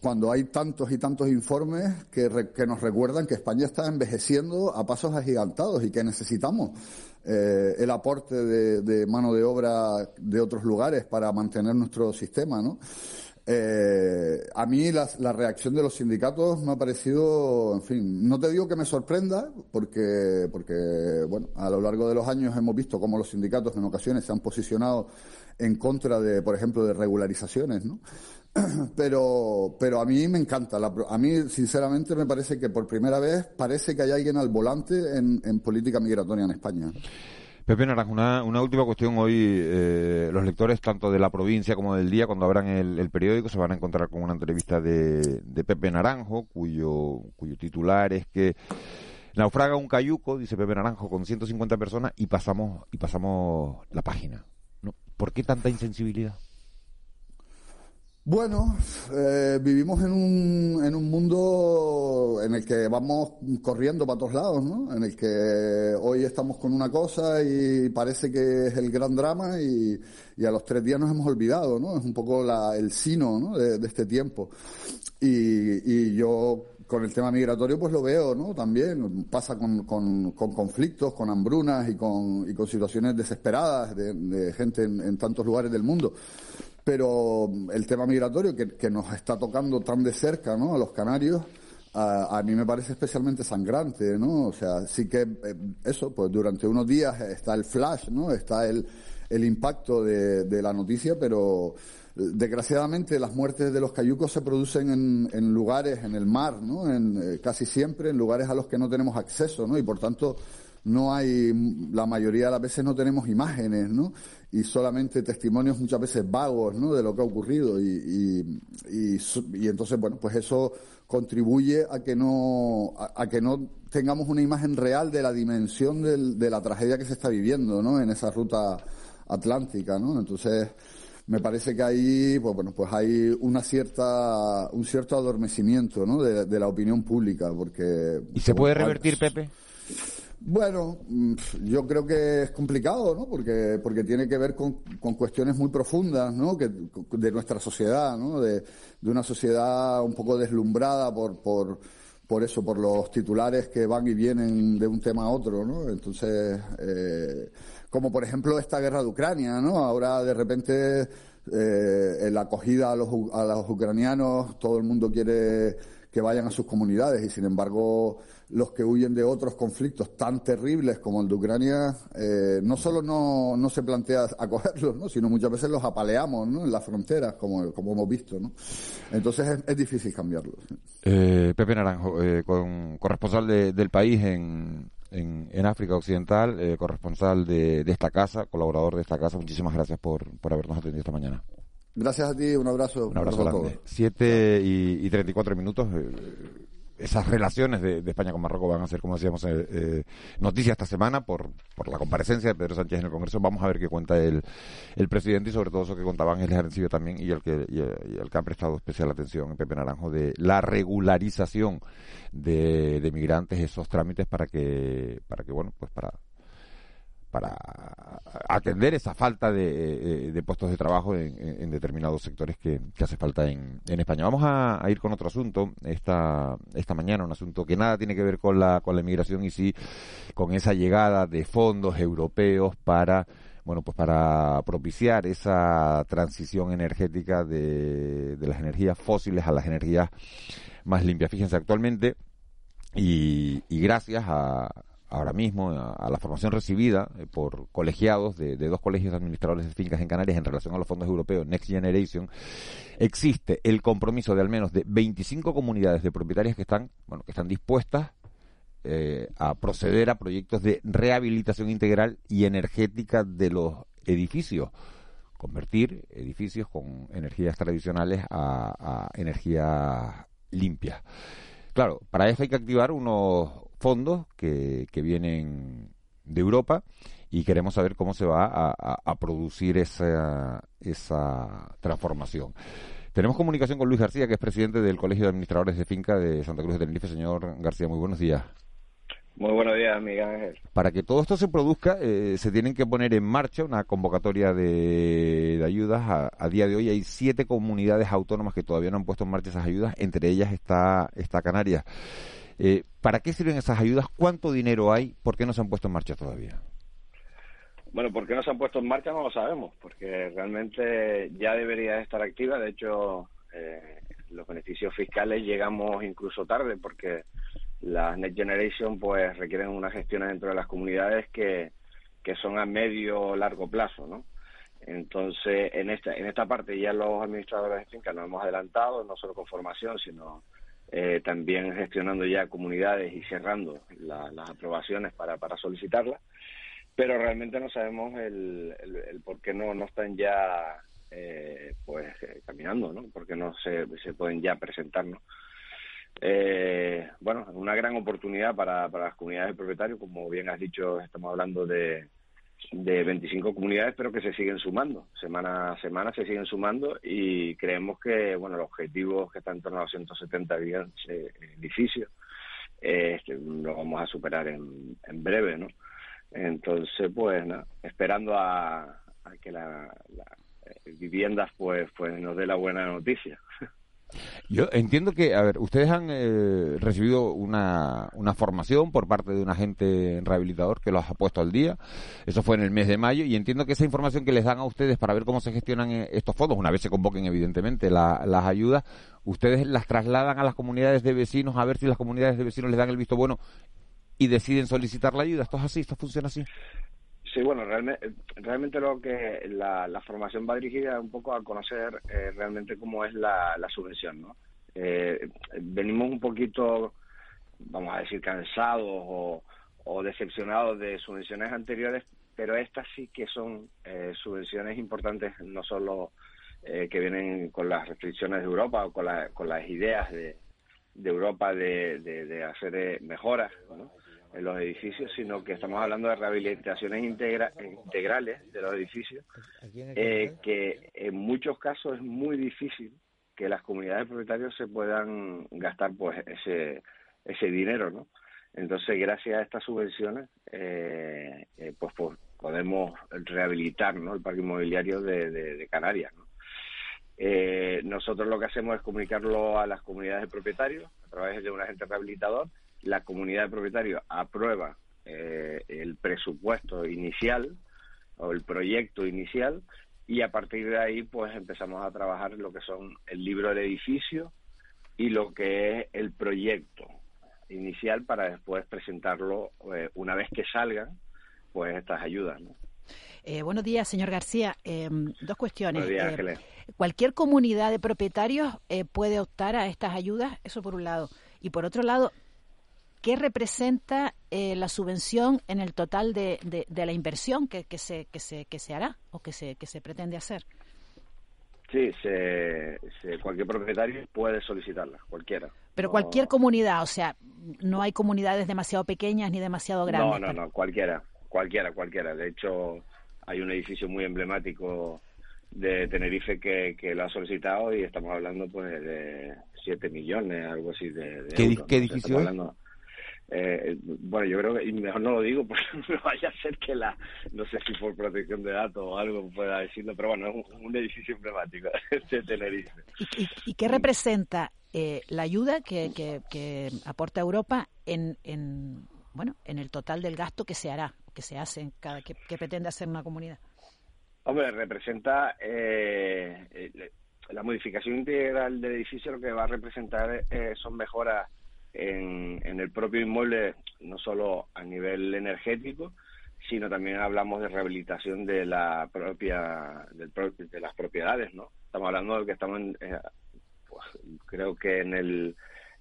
cuando hay tantos y tantos informes que, re, que nos recuerdan que España está envejeciendo a pasos agigantados y que necesitamos eh, el aporte de, mano de obra de otros lugares para mantener nuestro sistema, ¿no? Eh, a mí la, la, reacción de los sindicatos me ha parecido, en fin, no te digo que me sorprenda, porque, porque, bueno, a lo largo de los años hemos visto cómo los sindicatos en ocasiones se han posicionado en contra de, por ejemplo, de regularizaciones, ¿no? *clears throat* pero, pero a mí me encanta. La, a mí, sinceramente, me parece que por primera vez parece que hay alguien al volante en, en política migratoria en España. Pepe Naranjo, una, última cuestión hoy. Eh, los lectores, tanto de la provincia como del día, cuando abran el, periódico, se van a encontrar con una entrevista de, de Pepe Naranjo, cuyo, cuyo titular es que naufraga un cayuco, dice Pepe Naranjo, con 150 personas y pasamos, y pasamos la página. ¿Por qué tanta insensibilidad? Bueno, eh, vivimos en un, en un mundo en el que vamos corriendo para todos lados, ¿no? En el que hoy estamos con una cosa y parece que es el gran drama y, a los tres días nos hemos olvidado, ¿no? Es un poco la, el sino, ¿no? de, este tiempo. Y, yo con el tema migratorio pues lo veo, ¿no? También pasa con, con, con conflictos, con hambrunas y con, y con situaciones desesperadas de, de gente en, en tantos lugares del mundo pero el tema migratorio que, que, nos está tocando tan de cerca, ¿no? A los canarios, a, a, mí me parece especialmente sangrante, ¿no? O sea, sí que eh, eso, pues durante unos días está el flash, ¿no? Está el, impacto de, la noticia, pero desgraciadamente las muertes de los cayucos se producen en, en lugares, en el mar, ¿no? En, eh, casi siempre en lugares a los que no tenemos acceso, ¿no? Y por tanto no hay, la mayoría de las veces no tenemos imágenes, ¿no? Y solamente testimonios muchas veces vagos, ¿no? De lo que ha ocurrido y, y, y, y entonces, bueno, pues eso contribuye a que no, a, a, que no tengamos una imagen real de la dimensión del, de la tragedia que se está viviendo, ¿no? En esa ruta atlántica, ¿no? Entonces, me parece que ahí, pues bueno, pues hay una cierta, un cierto adormecimiento, ¿no? De, de la opinión pública, porque... ¿Y se puede revertir, Pepe? Bueno, mm, yo creo que es complicado, ¿no? Porque, porque tiene que ver con, con cuestiones muy profundas, ¿no? Que, de nuestra sociedad, ¿no? De, de una sociedad un poco deslumbrada por, por, por eso, por los titulares que van y vienen de un tema a otro, ¿no? Entonces, eh, como por ejemplo esta guerra de Ucrania, ¿no? Ahora de repente, eh, la acogida a los, a los ucranianos, todo el mundo quiere que vayan a sus comunidades y sin embargo los que huyen de otros conflictos tan terribles como el de Ucrania, eh, no solo no, no, se plantea *laughs* acogerlos, ¿no? sino muchas veces los apaleamos ¿no? en las fronteras, como, como hemos visto. ¿no? Entonces es, es difícil cambiarlos. Eh, Pepe Naranjo, eh, con, corresponsal de, del país en, en, en África Occidental, eh, corresponsal de, de, esta casa, colaborador de esta casa, muchísimas gracias por, por habernos atendido esta mañana. Gracias a ti, un abrazo. Un abrazo, grande. 7 y, y 34 minutos. Eh, esas relaciones de, España con Marruecos van a ser, como decíamos, eh, eh, noticia esta semana por, por la comparecencia de Pedro Sánchez en el Congreso. Vamos a ver qué cuenta el, el presidente y sobre todo eso que contaba Ángeles Arencibio también y el, que, y el, que ha prestado especial atención en Pepe Naranjo de la regularización de, de migrantes, esos trámites para que, para que bueno, pues para para atender esa falta de, eh, puestos de trabajo en, determinados sectores que, hace falta en, España. Vamos a, ir con otro asunto esta, esta mañana, un asunto que nada tiene que ver con la, con la inmigración y sí con esa llegada de fondos europeos para bueno, pues para propiciar esa transición energética de, de las energías fósiles a las energías más limpias. Fíjense, actualmente y, y gracias a, ahora mismo a, la formación recibida eh, por colegiados de, dos colegios administradores de fincas en Canarias en relación a los fondos europeos Next Generation, existe el compromiso de al menos de 25 comunidades de propietarias que están, bueno, que están dispuestas eh, a proceder a proyectos de rehabilitación integral y energética de los edificios convertir edificios con energías tradicionales a, a energías limpias. Claro, para eso hay que activar unos, fondos que, que vienen de Europa y queremos saber cómo se va a, producir esa, esa transformación. Tenemos comunicación con Luis García, que es presidente del Colegio de Administradores de Finca de Santa Cruz de Tenerife. Señor García, muy buenos días. Muy buenos días, Miguel Ángel. Para que todo esto se produzca, eh, se tienen que poner en marcha una convocatoria de, ayudas. A, a, día de hoy hay siete comunidades autónomas que todavía no han puesto en marcha esas ayudas. Entre ellas está, está Canarias. Eh, ¿Para qué sirven esas ayudas? ¿Cuánto dinero hay? ¿Por qué no se han puesto en marcha todavía? Bueno, ¿por qué no se han puesto en marcha? No lo sabemos, porque realmente ya debería estar activa. De hecho, eh, los beneficios fiscales llegamos incluso tarde, porque las Next Generation pues requieren una gestión dentro de las comunidades que, que son a medio largo plazo, ¿no? Entonces, en esta, en esta parte ya los administradores de finca nos hemos adelantado, no solo con formación, sino eh, también gestionando ya comunidades y cerrando las aprobaciones para, para solicitarlas, pero realmente no sabemos el, el, por qué no, no están ya eh, pues eh, caminando, ¿no? Porque no se, se pueden ya presentar, ¿no? Eh, bueno, una gran oportunidad para, para las comunidades de propietarios, como bien has dicho, estamos hablando de, de 25 comunidades, pero que se siguen sumando. Semana a semana se siguen sumando y creemos que bueno los objetivos que están en torno a los 170 edificios eh, lo vamos a superar en, en breve, ¿no? Entonces, pues, esperando a, a que la, la eh, viviendas pues, pues nos dé la buena noticia. *laughs* Yo entiendo que, a ver, ustedes han eh, recibido una, una formación por parte de un agente rehabilitador que los ha puesto al día. Eso fue en el mes de mayo y entiendo que esa información que les dan a ustedes para ver cómo se gestionan eh, estos fondos, una vez se convoquen evidentemente las ayudas, ustedes las trasladan a las comunidades de vecinos a ver si las comunidades de vecinos les dan el visto bueno y deciden solicitar la ayuda. ¿Esto es así? ¿Esto funciona así? Sí, bueno, realmente, lo que la, la, formación va dirigida un poco a conocer eh, realmente cómo es la, la subvención, ¿no? Eh, venimos un poquito, vamos a decir, cansados o, o decepcionados de subvenciones anteriores, pero estas sí que son eh, subvenciones importantes, no solo eh, que vienen con las restricciones de Europa o con, la, con las ideas de, de Europa de, de, de hacer mejoras, ¿no? En los edificios, sino que estamos hablando de rehabilitaciones integrales de los edificios, eh, que en muchos casos es muy difícil que las comunidades de propietarios se puedan gastar pues ese ese dinero, ¿no? Entonces, gracias a estas subvenciones, eh, eh, pues, pues, podemos rehabilitar ¿no? el parque inmobiliario de, de, Canarias. ¿no? nosotros lo que hacemos es comunicarlo a las comunidades de propietarios a través de un agente rehabilitador la comunidad de propietarios aprueba eh, el presupuesto inicial o el proyecto inicial y a partir de ahí pues empezamos a trabajar lo que son el libro del edificio y lo que es el proyecto inicial para después presentarlo eh, una vez que salgan pues estas ayudas eh, buenos días, señor García. Em, dos cuestiones. ¿Cualquier comunidad de propietarios puede optar a estas ayudas? Eso por un lado. Y por otro lado, ¿Qué representa eh, la subvención en el total de, de, la inversión que, que, se, que, se, que se hará o que se, que se pretende hacer? Sí, se, cualquier propietario puede solicitarla, cualquiera. Pero cualquier comunidad, o sea, no hay comunidades demasiado pequeñas ni demasiado grandes. No, no, no, cualquiera, cualquiera, cualquiera. De hecho, hay un edificio muy emblemático de Tenerife que, que lo ha solicitado y estamos hablando pues de 7 millones, algo así de, ¿Qué, ¿qué edificio es? Eh, bueno, yo creo que, y mejor no lo digo, *laughs* porque no vaya a ser que la, no sé si por protección de datos o algo pueda decirlo, pero bueno, es un, edificio emblemático *laughs* de Tenerife. ¿Y, qué representa eh, la ayuda que, que, aporta Europa en, en, bueno, en el total del gasto que se hará, que se hace, en cada, que, pretende hacer una comunidad? Hombre, representa eh, la modificación integral del edificio, lo que va a representar son mejoras en, el propio inmueble, no solo a nivel energético, sino también hablamos de rehabilitación de la propia de las propiedades, ¿no? Estamos hablando de que estamos en, eh, pues, creo que en el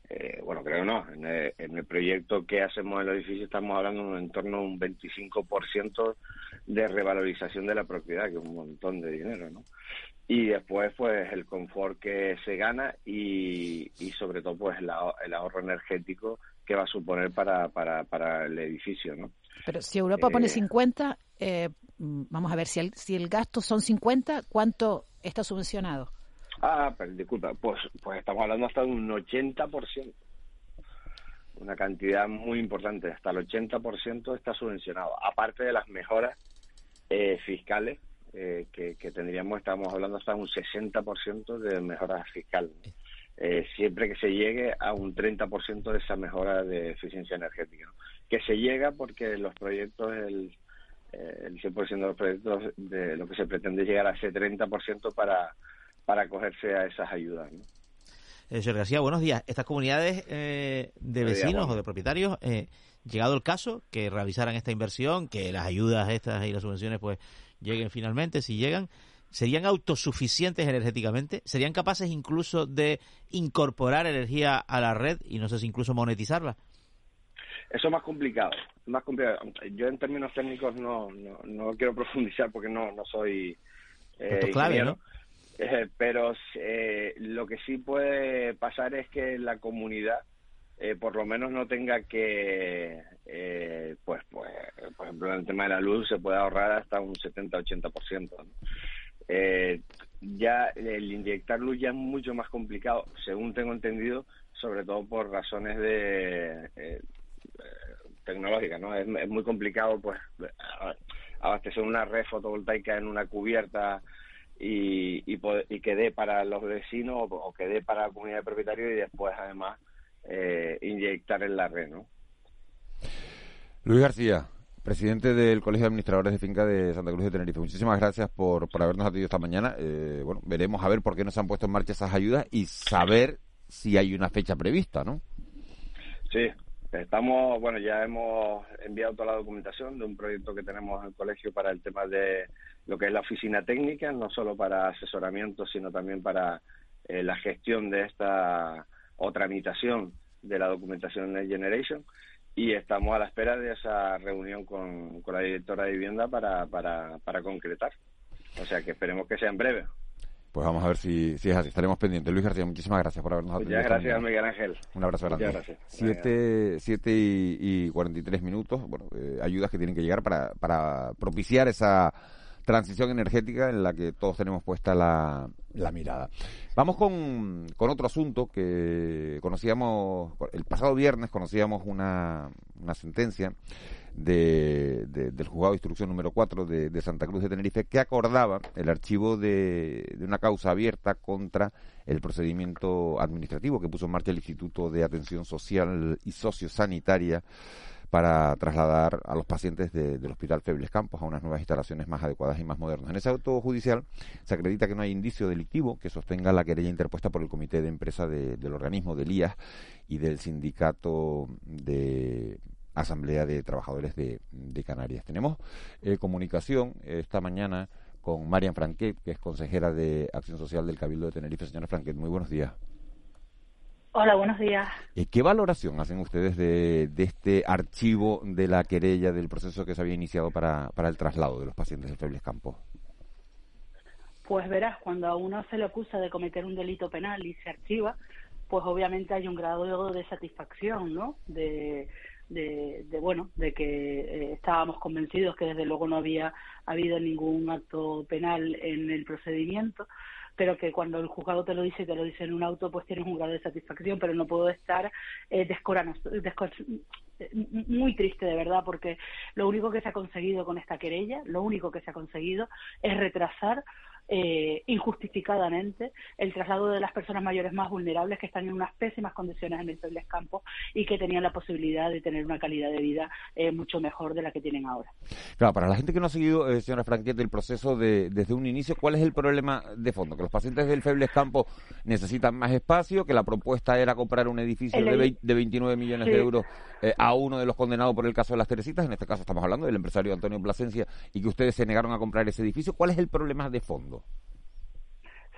eh, bueno, creo no, en el, proyecto que hacemos en el edificio estamos hablando de en torno a un 25% de revalorización de la propiedad, que es un montón de dinero, ¿no? Y después pues el confort que se gana y, y sobre todo pues el, ahorro energético que va a suponer para, para, para el edificio, ¿no? Pero si Europa pone 50, eh, eh, vamos a ver, si el, si el gasto son 50, ¿cuánto está subvencionado? Ah, pero disculpa, pues, pues estamos hablando hasta de un 80%. Una cantidad muy importante, hasta el 80% está subvencionado, aparte de las mejoras eh, fiscales eh, que, tendríamos, estamos hablando hasta un 60% de mejora fiscal. Eh, siempre que se llegue a un 30% de esa mejora de eficiencia energética. Que se llega porque los proyectos, el, eh, el 100% de los proyectos, de lo que se pretende llegar a ese 30% para, para acogerse a esas ayudas. ¿no? señor García, buenos días. Estas comunidades de vecinos o de propietarios, llegado el caso que realizaran esta inversión, que las ayudas estas y las subvenciones pues lleguen finalmente, si llegan, ¿serían autosuficientes energéticamente? ¿Serían capaces incluso de incorporar energía a la red y no sé si incluso monetizarla? Eso es más complicado, más complicado. Yo en términos técnicos no, no, quiero *laughs* profundizar porque no, no soy eh, clave, ¿no? Eh, pero eh, lo que sí puede pasar es que la comunidad eh, por lo menos no tenga que, eh, pues, pues, por ejemplo, en el tema de la luz se puede ahorrar hasta un 70-80%. Eh, ya el inyectar luz ya es mucho más complicado, según tengo entendido, sobre todo por razones de eh, tecnológicas, ¿no? Es, muy complicado, pues, abastecer una red fotovoltaica en una cubierta y, y, que dé para los vecinos o, o que dé para la comunidad de propietarios y después, además, eh, inyectar en la red, ¿no? Luis García, presidente del Colegio de Administradores de Finca de Santa Cruz de Tenerife. Muchísimas gracias por, por habernos atendido esta mañana. Eh, bueno, veremos a ver por qué no se han puesto en marcha esas ayudas y saber si hay una fecha prevista, ¿no? Sí, estamos, bueno, ya hemos enviado toda la documentación de un proyecto que tenemos en el colegio para el tema de lo que es la oficina técnica, no solo para asesoramiento, sino también para eh, la gestión de esta o tramitación de la documentación de Generation y estamos a la espera de esa reunión con, la directora de vivienda para, para, para concretar. O sea que esperemos que sea en breve. Pues vamos a ver si, si es así. Estaremos pendientes. Luis García, muchísimas gracias por habernos atendido. Muchas gracias, Miguel Ángel. Un abrazo grande. Muchas gracias. Siete, siete y, cuarenta y tres minutos. Bueno, eh, ayudas que tienen que llegar para, para propiciar esa transición energética en la que todos tenemos puesta la, mirada. Vamos con, con, otro asunto que conocíamos, el pasado viernes conocíamos una, una sentencia de, del juzgado de instrucción número 4 de, de, Santa Cruz de Tenerife que acordaba el archivo de, una causa abierta contra el procedimiento administrativo que puso en marcha el Instituto de Atención Social y Sociosanitaria para trasladar a los pacientes del Hospital Febles Campos a unas nuevas instalaciones más adecuadas y más modernas. En ese auto judicial se acredita que no hay indicio delictivo que sostenga la querella interpuesta por el Comité de Empresa del organismo del IAS y del Sindicato de Asamblea de Trabajadores de, Canarias. Tenemos eh, comunicación esta mañana con Marian Franquet, que es consejera de Acción Social del Cabildo de Tenerife. Señora Franquet, muy buenos días. Hola, buenos días. Eh, ¿Qué valoración hacen ustedes de, este archivo de la querella del proceso que se había iniciado para, para el traslado de los pacientes de Febles Campos? Pues verás, cuando a uno se le acusa de cometer un delito penal y se archiva, pues obviamente hay un grado de satisfacción, ¿no? De, de, bueno, de que eh, estábamos convencidos que desde luego no había habido ningún acto penal en el procedimiento, pero que cuando el juzgado te lo dice y te lo dice en un auto, pues tienes un grado de satisfacción, pero no puedo estar eh, muy triste de verdad, porque lo único que se ha conseguido con esta querella, lo único que se ha conseguido es retrasar eh, injustificadamente el traslado de las personas mayores más vulnerables que están en unas pésimas condiciones en el Febles Campos y que tenían la posibilidad de tener una calidad de vida eh, mucho mejor de la que tienen ahora. Claro, para la gente que no ha seguido, eh, señora Franquete, el proceso de, desde un inicio, ¿cuál es el problema de fondo? Que los pacientes del Febles Campos necesitan más espacio, que la propuesta era comprar un edificio de, de 29 millones de euros eh, a uno de los condenados por el caso de las Teresitas, en este caso estamos hablando del empresario Antonio Plasencia, y que ustedes se negaron a comprar ese edificio. ¿Cuál es el problema de fondo?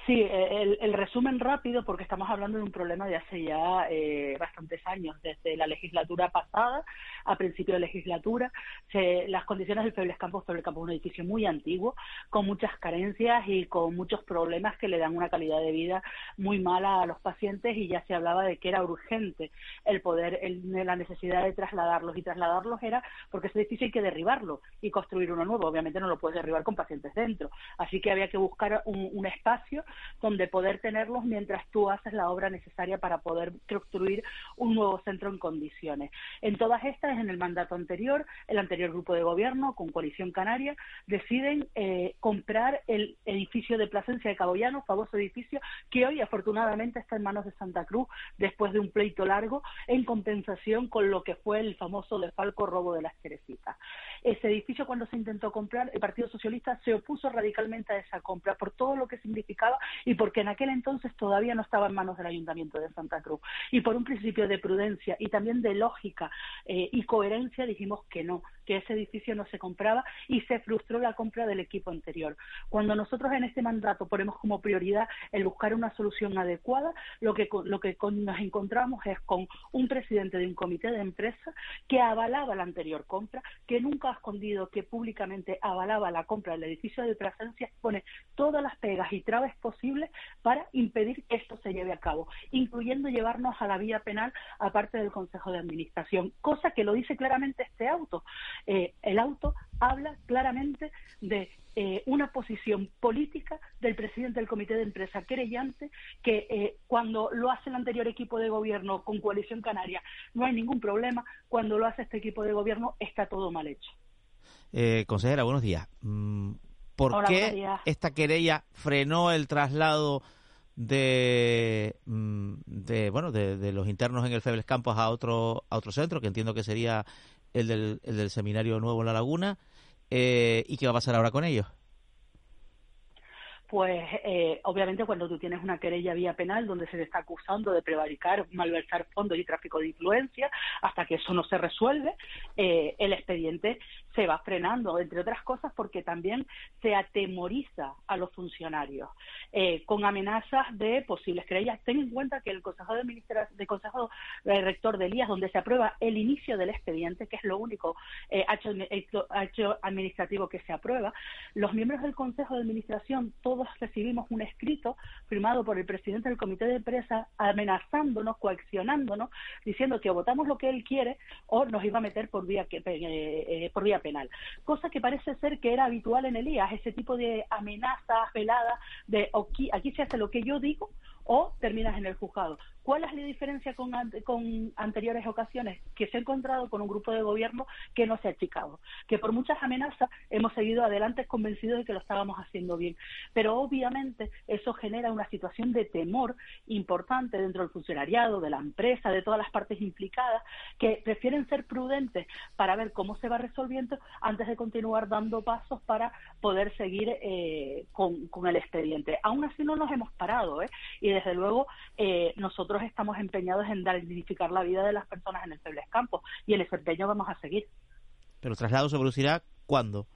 Sí, el, resumen rápido, porque estamos hablando de un problema de hace ya eh, bastantes años, desde la legislatura pasada a principio de legislatura. las condiciones del Febles Campos, Febles Campos es un edificio muy antiguo, con muchas carencias y con muchos problemas que le dan una calidad de vida muy mala a los pacientes y ya se hablaba de que era urgente el poder, la necesidad de trasladarlos y trasladarlos era porque ese edificio hay que derribarlo y construir uno nuevo. Obviamente no lo puedes derribar con pacientes dentro, así que había que buscar un espacio donde poder tenerlos mientras tú haces la obra necesaria para poder construir un nuevo centro en condiciones. En todas estas, en el mandato anterior, el anterior grupo de gobierno, con Coalición Canaria, deciden eh, comprar el edificio de Plasencia de Caboyano, famoso edificio que hoy afortunadamente está en manos de Santa Cruz después de un pleito largo en compensación con lo que fue el famoso de Falco robo de las Teresitas. Ese edificio cuando se intentó comprar, el Partido Socialista se opuso radicalmente a esa compra por todo lo que significaba y porque en aquel entonces todavía no estaba en manos del Ayuntamiento de Santa Cruz. Y por un principio de prudencia y también de lógica eh, y coherencia dijimos que no, que ese edificio no se compraba y se frustró la compra del equipo anterior. Cuando nosotros en este mandato ponemos como prioridad el buscar una solución adecuada, lo que, lo que nos encontramos es con un presidente de un comité de empresa que avalaba la anterior compra, que nunca ha escondido que públicamente avalaba la compra del edificio de presencia, pone todas las pegas y trabas posibles para impedir que esto se lleve a cabo, incluyendo llevarnos a la vía penal aparte del Consejo de Administración, cosa que lo dice claramente este auto. Eh, el auto habla claramente de eh, una posición política del presidente del comité de empresa querellante que eh, cuando lo hace el anterior equipo de gobierno con coalición canaria no hay ningún problema, cuando lo hace este equipo de gobierno está todo mal hecho. consejera, buenos días. Mm, ¿Por qué esta querella frenó el traslado de, mm, de bueno de, los internos en el Febles Campos a otro a otro centro que entiendo que sería el del, el del seminario nuevo en La Laguna. Eh, ¿Y qué va a pasar ahora con ellos? Pues eh, obviamente cuando tú tienes una querella vía penal donde se te está acusando de prevaricar, malversar fondos y tráfico de influencia, hasta que eso no se resuelve, eh, el expediente se va frenando, entre otras cosas porque también se atemoriza a los funcionarios eh, con amenazas de posibles querellas. Ten en cuenta que el Consejo de, de Consejo de Rector de Elías, donde se aprueba el inicio del expediente, que es lo único hecho, hecho administrativo que se aprueba, los miembros del Consejo de Administración, todos recibimos un escrito firmado por el presidente del comité de empresa amenazándonos, coaccionándonos, diciendo que votamos lo que él quiere o nos iba a meter por vía, eh, eh, por vía penal. Cosa que parece ser que era habitual en Elías, ese tipo de amenazas veladas de aquí, aquí se hace lo que yo digo o terminas en el juzgado. ¿Cuál es la diferencia con, anteriores ocasiones? Que se ha encontrado con un grupo de gobierno que no se ha achicado, que por muchas amenazas hemos seguido adelante convencidos de que lo estábamos haciendo bien. Pero obviamente eso genera una situación de temor importante dentro del funcionariado, de la empresa, de todas las partes implicadas, que prefieren ser prudentes para ver cómo se va resolviendo antes de continuar dando pasos para poder seguir eh, con, el expediente. Aún así no nos hemos parado, ¿eh? Desde luego eh, nosotros estamos empeñados en dignificar la vida de las personas en el Febles Campos y el ese empeño vamos a seguir. Pero traslado se producirá cuándo?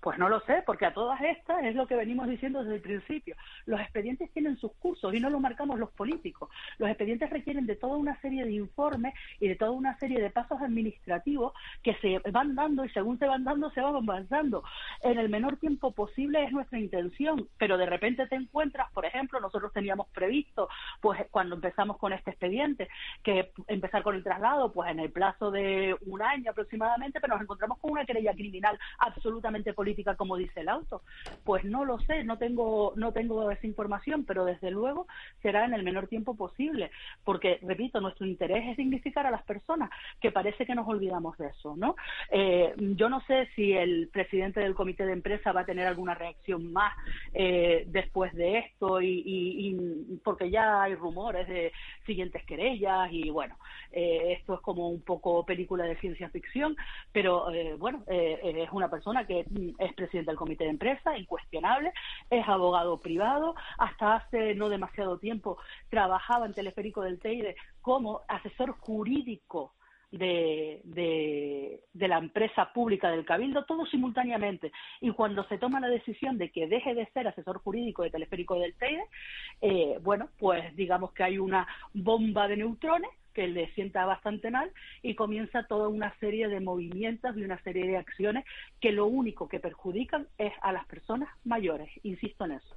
Pues no lo sé, porque a todas estas es lo que venimos diciendo desde el principio. Los expedientes tienen sus cursos y no los marcamos los políticos. Los expedientes requieren de toda una serie de informes y de toda una serie de pasos administrativos que se van dando y según se van dando se van avanzando. En el menor tiempo posible es nuestra intención, pero de repente te encuentras, por ejemplo, nosotros teníamos previsto, pues cuando empezamos con este expediente, que empezar con el traslado, pues en el plazo de un año aproximadamente, pero nos encontramos con una querella criminal absolutamente política, como dice el auto. Pues no lo sé, no tengo, no tengo esa información, pero desde luego será en el menor tiempo posible, porque, repito, nuestro interés es dignificar a las personas, que parece que nos olvidamos de eso, ¿no? Eh, yo no sé si el presidente del comité de empresa va a tener alguna reacción más eh, después de esto, y, porque ya hay rumores de siguientes querellas, y bueno, eh, esto es como un poco película de ciencia ficción, pero bueno, es una persona que es presidente del comité de empresa, incuestionable, es abogado privado, hasta hace no demasiado tiempo trabajaba en Teleférico del Teide como asesor jurídico de, de, la empresa pública del Cabildo, todo simultáneamente. Y cuando se toma la decisión de que deje de ser asesor jurídico de Teleférico del Teide, bueno, pues digamos que hay una bomba de neutrones que le sienta bastante mal y comienza toda una serie de movimientos y una serie de acciones que lo único que perjudican es a las personas mayores. Insisto en eso.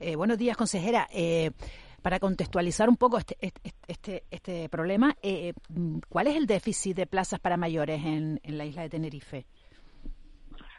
Eh, buenos días, consejera. Eh, para contextualizar un poco este, este, este, este problema, eh, ¿cuál es el déficit de plazas para mayores en la isla de Tenerife?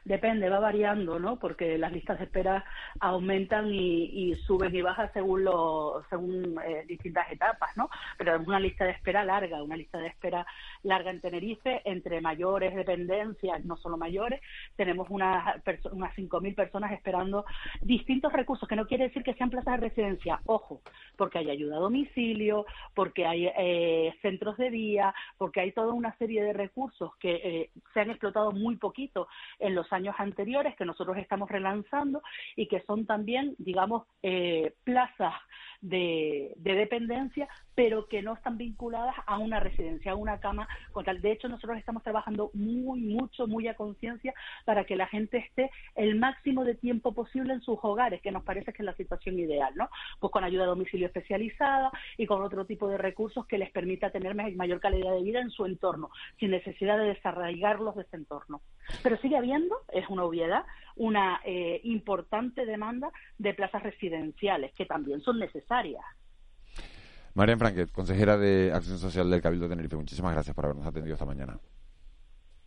Depende, va variando, ¿no? Porque las listas de espera aumentan y, suben y bajan según lo, según eh, distintas etapas, ¿no? Pero es una lista de espera larga, una lista de espera larga en Tenerife, entre mayores, dependencias, no solo mayores, tenemos unas, unas 5.000 personas esperando distintos recursos, que no quiere decir que sean plazas de residencia, ojo, porque hay ayuda a domicilio, porque hay eh, centros de día, porque hay toda una serie de recursos que eh, se han explotado muy poquito en los años anteriores que nosotros estamos relanzando y que son también, digamos, eh, plazas de, dependencia, pero que no están vinculadas a una residencia, a una cama con tal. De hecho, nosotros estamos trabajando muy, mucho, muy a conciencia para que la gente esté el máximo de tiempo posible en sus hogares, que nos parece que es la situación ideal, ¿no? Pues con ayuda a domicilio especializada y con otro tipo de recursos que les permita tener mayor calidad de vida en su entorno, sin necesidad de desarraigarlos de ese entorno. Pero sigue habiendo, es una obviedad, una eh, importante demanda de plazas residenciales, que también son necesarias. Marian Franquet, consejera de Acción Social del Cabildo de Tenerife, muchísimas gracias por habernos atendido esta mañana.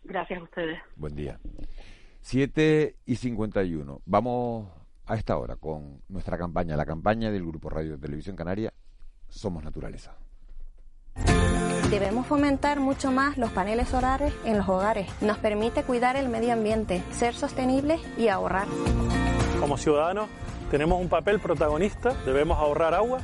Gracias a ustedes. Buen día. 7 y 51. Vamos a esta hora con nuestra campaña, la campaña del Grupo Radio y Televisión Canaria, Somos Naturaleza. Debemos fomentar mucho más los paneles solares en los hogares. Nos permite cuidar el medio ambiente, ser sostenibles y ahorrar. Como ciudadanos tenemos un papel protagonista, debemos ahorrar agua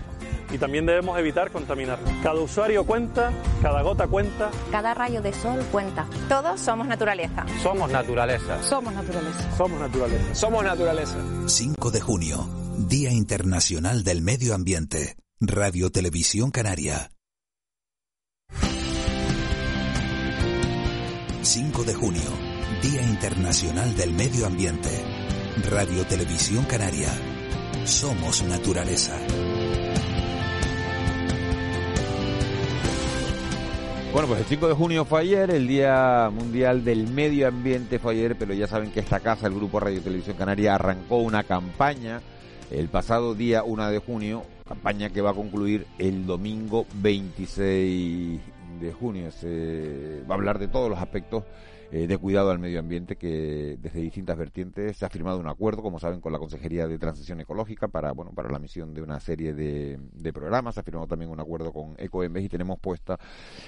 y también debemos evitar contaminar. Cada usuario cuenta, cada gota cuenta. Cada rayo de sol cuenta. Todos somos naturaleza. Somos naturaleza. Somos naturaleza. Somos naturaleza. Somos naturaleza. 5 de junio, Día Internacional del Medio Ambiente. Radio Televisión Canaria. 5 de junio, Día Internacional del Medio Ambiente. Radio Televisión Canaria. Somos naturaleza. Bueno, pues el 5 de junio fue ayer, el Día Mundial del Medio Ambiente fue ayer, pero ya saben que esta casa, el Grupo Radio Televisión Canaria, arrancó una campaña el pasado día 1 de junio, campaña que va a concluir el domingo 26 de junio. Se va a hablar de todos los aspectos eh, de cuidado al medio ambiente que desde distintas vertientes se ha firmado un acuerdo, como saben, con la Consejería de Transición Ecológica para, bueno, para la misión de una serie de, programas. Se ha firmado también un acuerdo con Ecoembes y tenemos puesta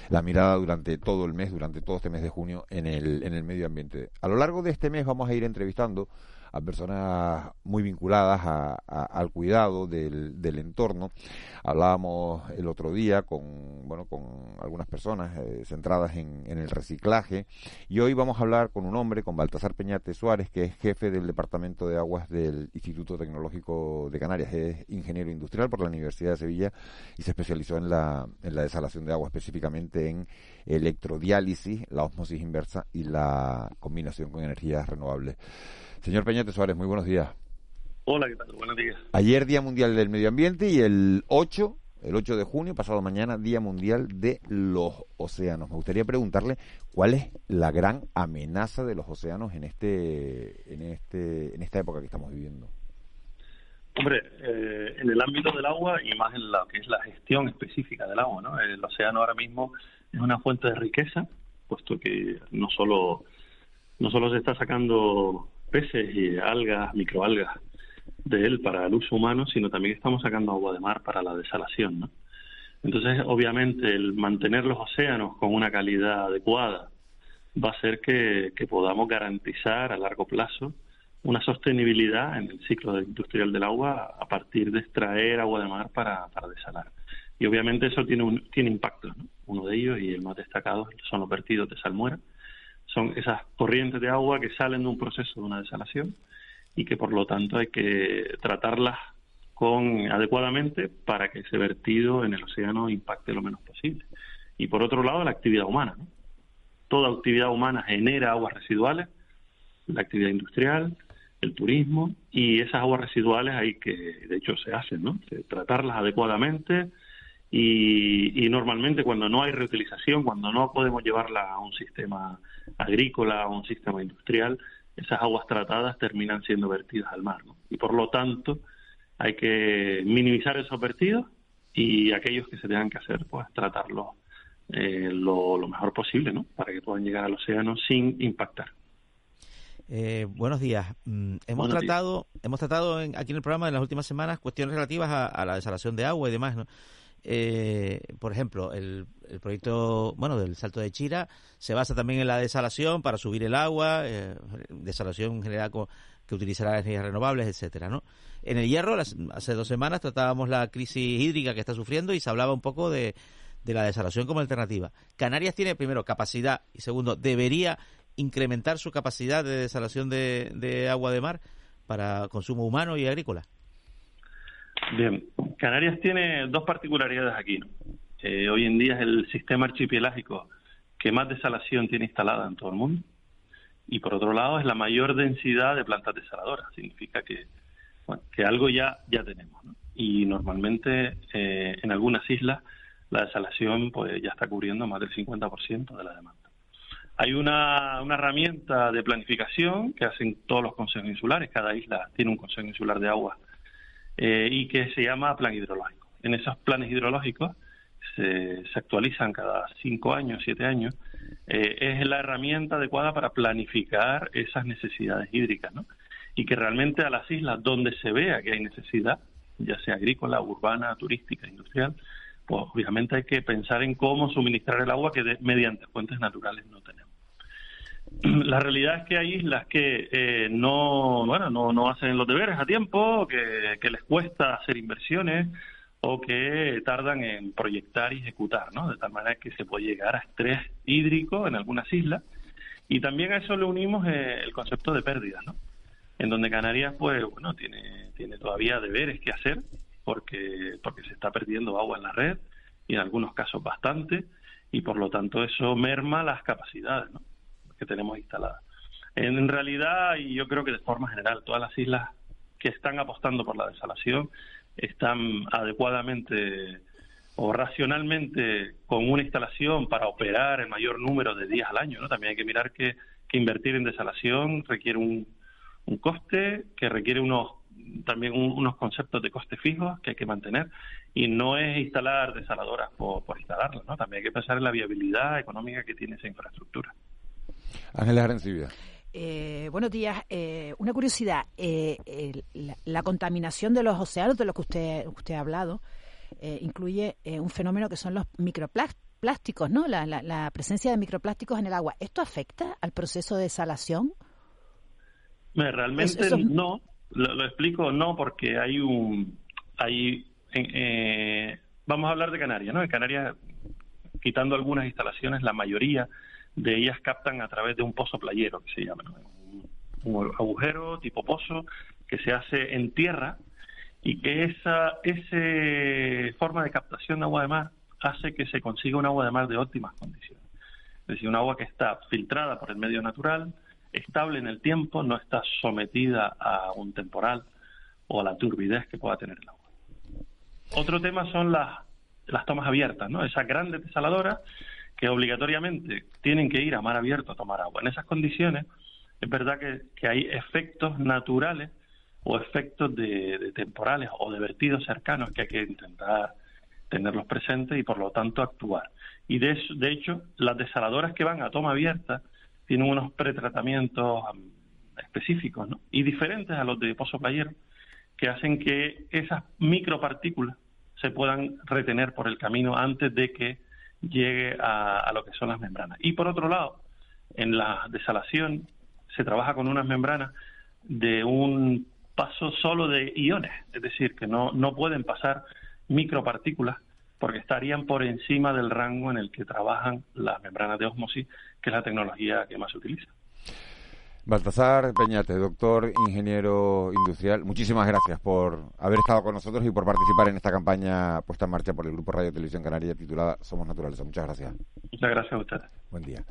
la mirada durante todo el mes, durante todo este mes de junio en el, en el medio ambiente. A lo largo de este mes vamos a ir entrevistando a personas muy vinculadas al cuidado del, del, entorno. Hablábamos el otro día con, bueno, con algunas personas eh, centradas en, el reciclaje y hoy vamos a hablar con un hombre, con Baltasar Peñate Suárez, que es jefe del Departamento de Aguas del Instituto Tecnológico de Canarias. Es ingeniero industrial por la Universidad de Sevilla y se especializó en la, en la desalación de agua, específicamente en electrodiálisis, la osmosis inversa y la combinación con energías renovables. Señor Peñate Suárez, muy buenos días. Hola, ¿qué tal? Buenos días. Ayer Día Mundial del Medio Ambiente y el 8, el 8 de junio, pasado mañana, Día Mundial de los Océanos. Me gustaría preguntarle cuál es la gran amenaza de los océanos en este, en este, en esta época que estamos viviendo. Hombre, eh, en el ámbito del agua y más en lo que es la gestión específica del agua, ¿no? El océano ahora mismo es una fuente de riqueza, puesto que no solo no solo se está sacando peces y algas, microalgas de él para el uso humano, sino también estamos sacando agua de mar para la desalación, ¿no? Entonces, obviamente, el mantener los océanos con una calidad adecuada va a hacer que, podamos garantizar a largo plazo una sostenibilidad en el ciclo industrial del agua a partir de extraer agua de mar para, para desalar. Y obviamente eso tiene, un, tiene impacto. Uno de ellos, y el más destacado, son los vertidos de salmuera. Son esas corrientes de agua que salen de un proceso de una desalación y que por lo tanto hay que tratarlas con adecuadamente para que ese vertido en el océano impacte lo menos posible. Y por otro lado, la actividad humana. Toda actividad humana genera aguas residuales, la actividad industrial, el turismo, y esas aguas residuales hay que, de hecho, se hacen, ¿no? Tratarlas adecuadamente y, y normalmente cuando no hay reutilización, cuando no podemos llevarla a un sistema agrícola, a un sistema industrial, esas aguas tratadas terminan siendo vertidas al mar. Y por lo tanto, hay que minimizar esos vertidos y aquellos que se tengan que hacer, pues tratarlos eh, lo, mejor posible, ¿no? Para que puedan llegar al océano sin impactar. Eh, buenos días. Mm, hemos tratado, hemos tratado aquí en el programa en las últimas semanas cuestiones relativas a, a la desalación de agua y demás, ¿no? Eh, por ejemplo, el, proyecto bueno del Salto de Chira se basa también en la desalación para subir el agua, eh, desalación general que utilizará energías renovables, etcétera, ¿no? En el Hierro, hace dos semanas tratábamos la crisis hídrica que está sufriendo y se hablaba un poco de, la desalación como alternativa. Canarias tiene, primero, capacidad y segundo, debería incrementar su capacidad de desalación de agua de mar para consumo humano y agrícola. Bien, Canarias tiene dos particularidades aquí. Eh, hoy en día es el sistema archipelágico que más desalación tiene instalada en todo el mundo. Y por otro lado es la mayor densidad de plantas desaladoras. Significa que, que algo ya, ya tenemos. Y normalmente eh, en algunas islas la desalación pues ya está cubriendo más del 50% de la demanda. Hay una, una herramienta de planificación que hacen todos los consejos insulares. Cada isla tiene un consejo insular de agua eh, y que se llama plan hidrológico. En esos planes hidrológicos se, se actualizan cada cinco años, siete años. Eh, es la herramienta adecuada para planificar esas necesidades hídricas, ¿no? Y que realmente a las islas donde se vea que hay necesidad, ya sea agrícola, urbana, turística, industrial, pues obviamente hay que pensar en cómo suministrar el agua que mediante fuentes naturales no tenemos. *clears throat* la realidad es que hay islas que eh, no, bueno, no, no hacen los deberes a tiempo, que, les cuesta hacer inversiones o que tardan en proyectar y ejecutar, ¿no? De tal manera que se puede llegar a estrés hídrico en algunas islas. Y también a eso le unimos eh, el concepto de pérdida, ¿no? En donde Canarias, pues, bueno, tiene, tiene todavía deberes que hacer porque, porque se está perdiendo agua en la red y en algunos casos bastante y por lo tanto eso merma las capacidades, ¿no? Tenemos instaladas. En realidad, y yo creo que de forma general, todas las islas que están apostando por la desalación están adecuadamente o racionalmente con una instalación para operar el mayor número de días al año. ¿no? También hay que mirar que, invertir en desalación requiere un, un coste, que requiere unos también unos conceptos de coste fijos que hay que mantener y no es instalar desaladoras por, por instalarlas, ¿no? También hay que pensar en la viabilidad económica que tiene esa infraestructura. Ángeles Arencibia. Eh, buenos días. Eh, una curiosidad. Eh, la, contaminación de los océanos, de lo que usted, usted ha hablado, eh, incluye un fenómeno que son los microplásticos, ¿no? La, presencia de microplásticos en el agua. ¿Esto afecta al proceso de desalación? Realmente no. Lo, explico, no, porque hay un... Hay, vamos a hablar de Canarias, ¿no? En Canarias, quitando algunas instalaciones, la mayoría de ellas captan a través de un pozo playero, que se llama, un, agujero tipo pozo que se hace en tierra y que esa ese forma de captación de agua de mar hace que se consiga un agua de mar de óptimas condiciones. Es decir, un agua que está filtrada por el medio natural, estable en el tiempo, no está sometida a un temporal o a la turbidez que pueda tener el agua. Otro tema son las, las tomas abiertas, ¿no? Esas grandes desaladoras que obligatoriamente tienen que ir a mar abierto a tomar agua. En esas condiciones es verdad que, que hay efectos naturales o efectos de, temporales o de vertidos cercanos que hay que intentar tenerlos presentes y por lo tanto actuar. Y de, de hecho, las desaladoras que van a toma abierta tienen unos pretratamientos específicos y diferentes a los de pozo playero que hacen que esas micropartículas se puedan retener por el camino antes de que llegue a, a lo que son las membranas. Y por otro lado, en la desalación se trabaja con unas membranas de un paso solo de iones, es decir, que no, no pueden pasar micropartículas porque estarían por encima del rango en el que trabajan las membranas de osmosis, que es la tecnología que más se utiliza. Baltasar Peñate, doctor ingeniero industrial, muchísimas gracias por haber estado con nosotros y por participar en esta campaña puesta en marcha por el Grupo Radio Televisión Canaria titulada Somos Naturales. Muchas gracias. Muchas gracias a ustedes. Buen día.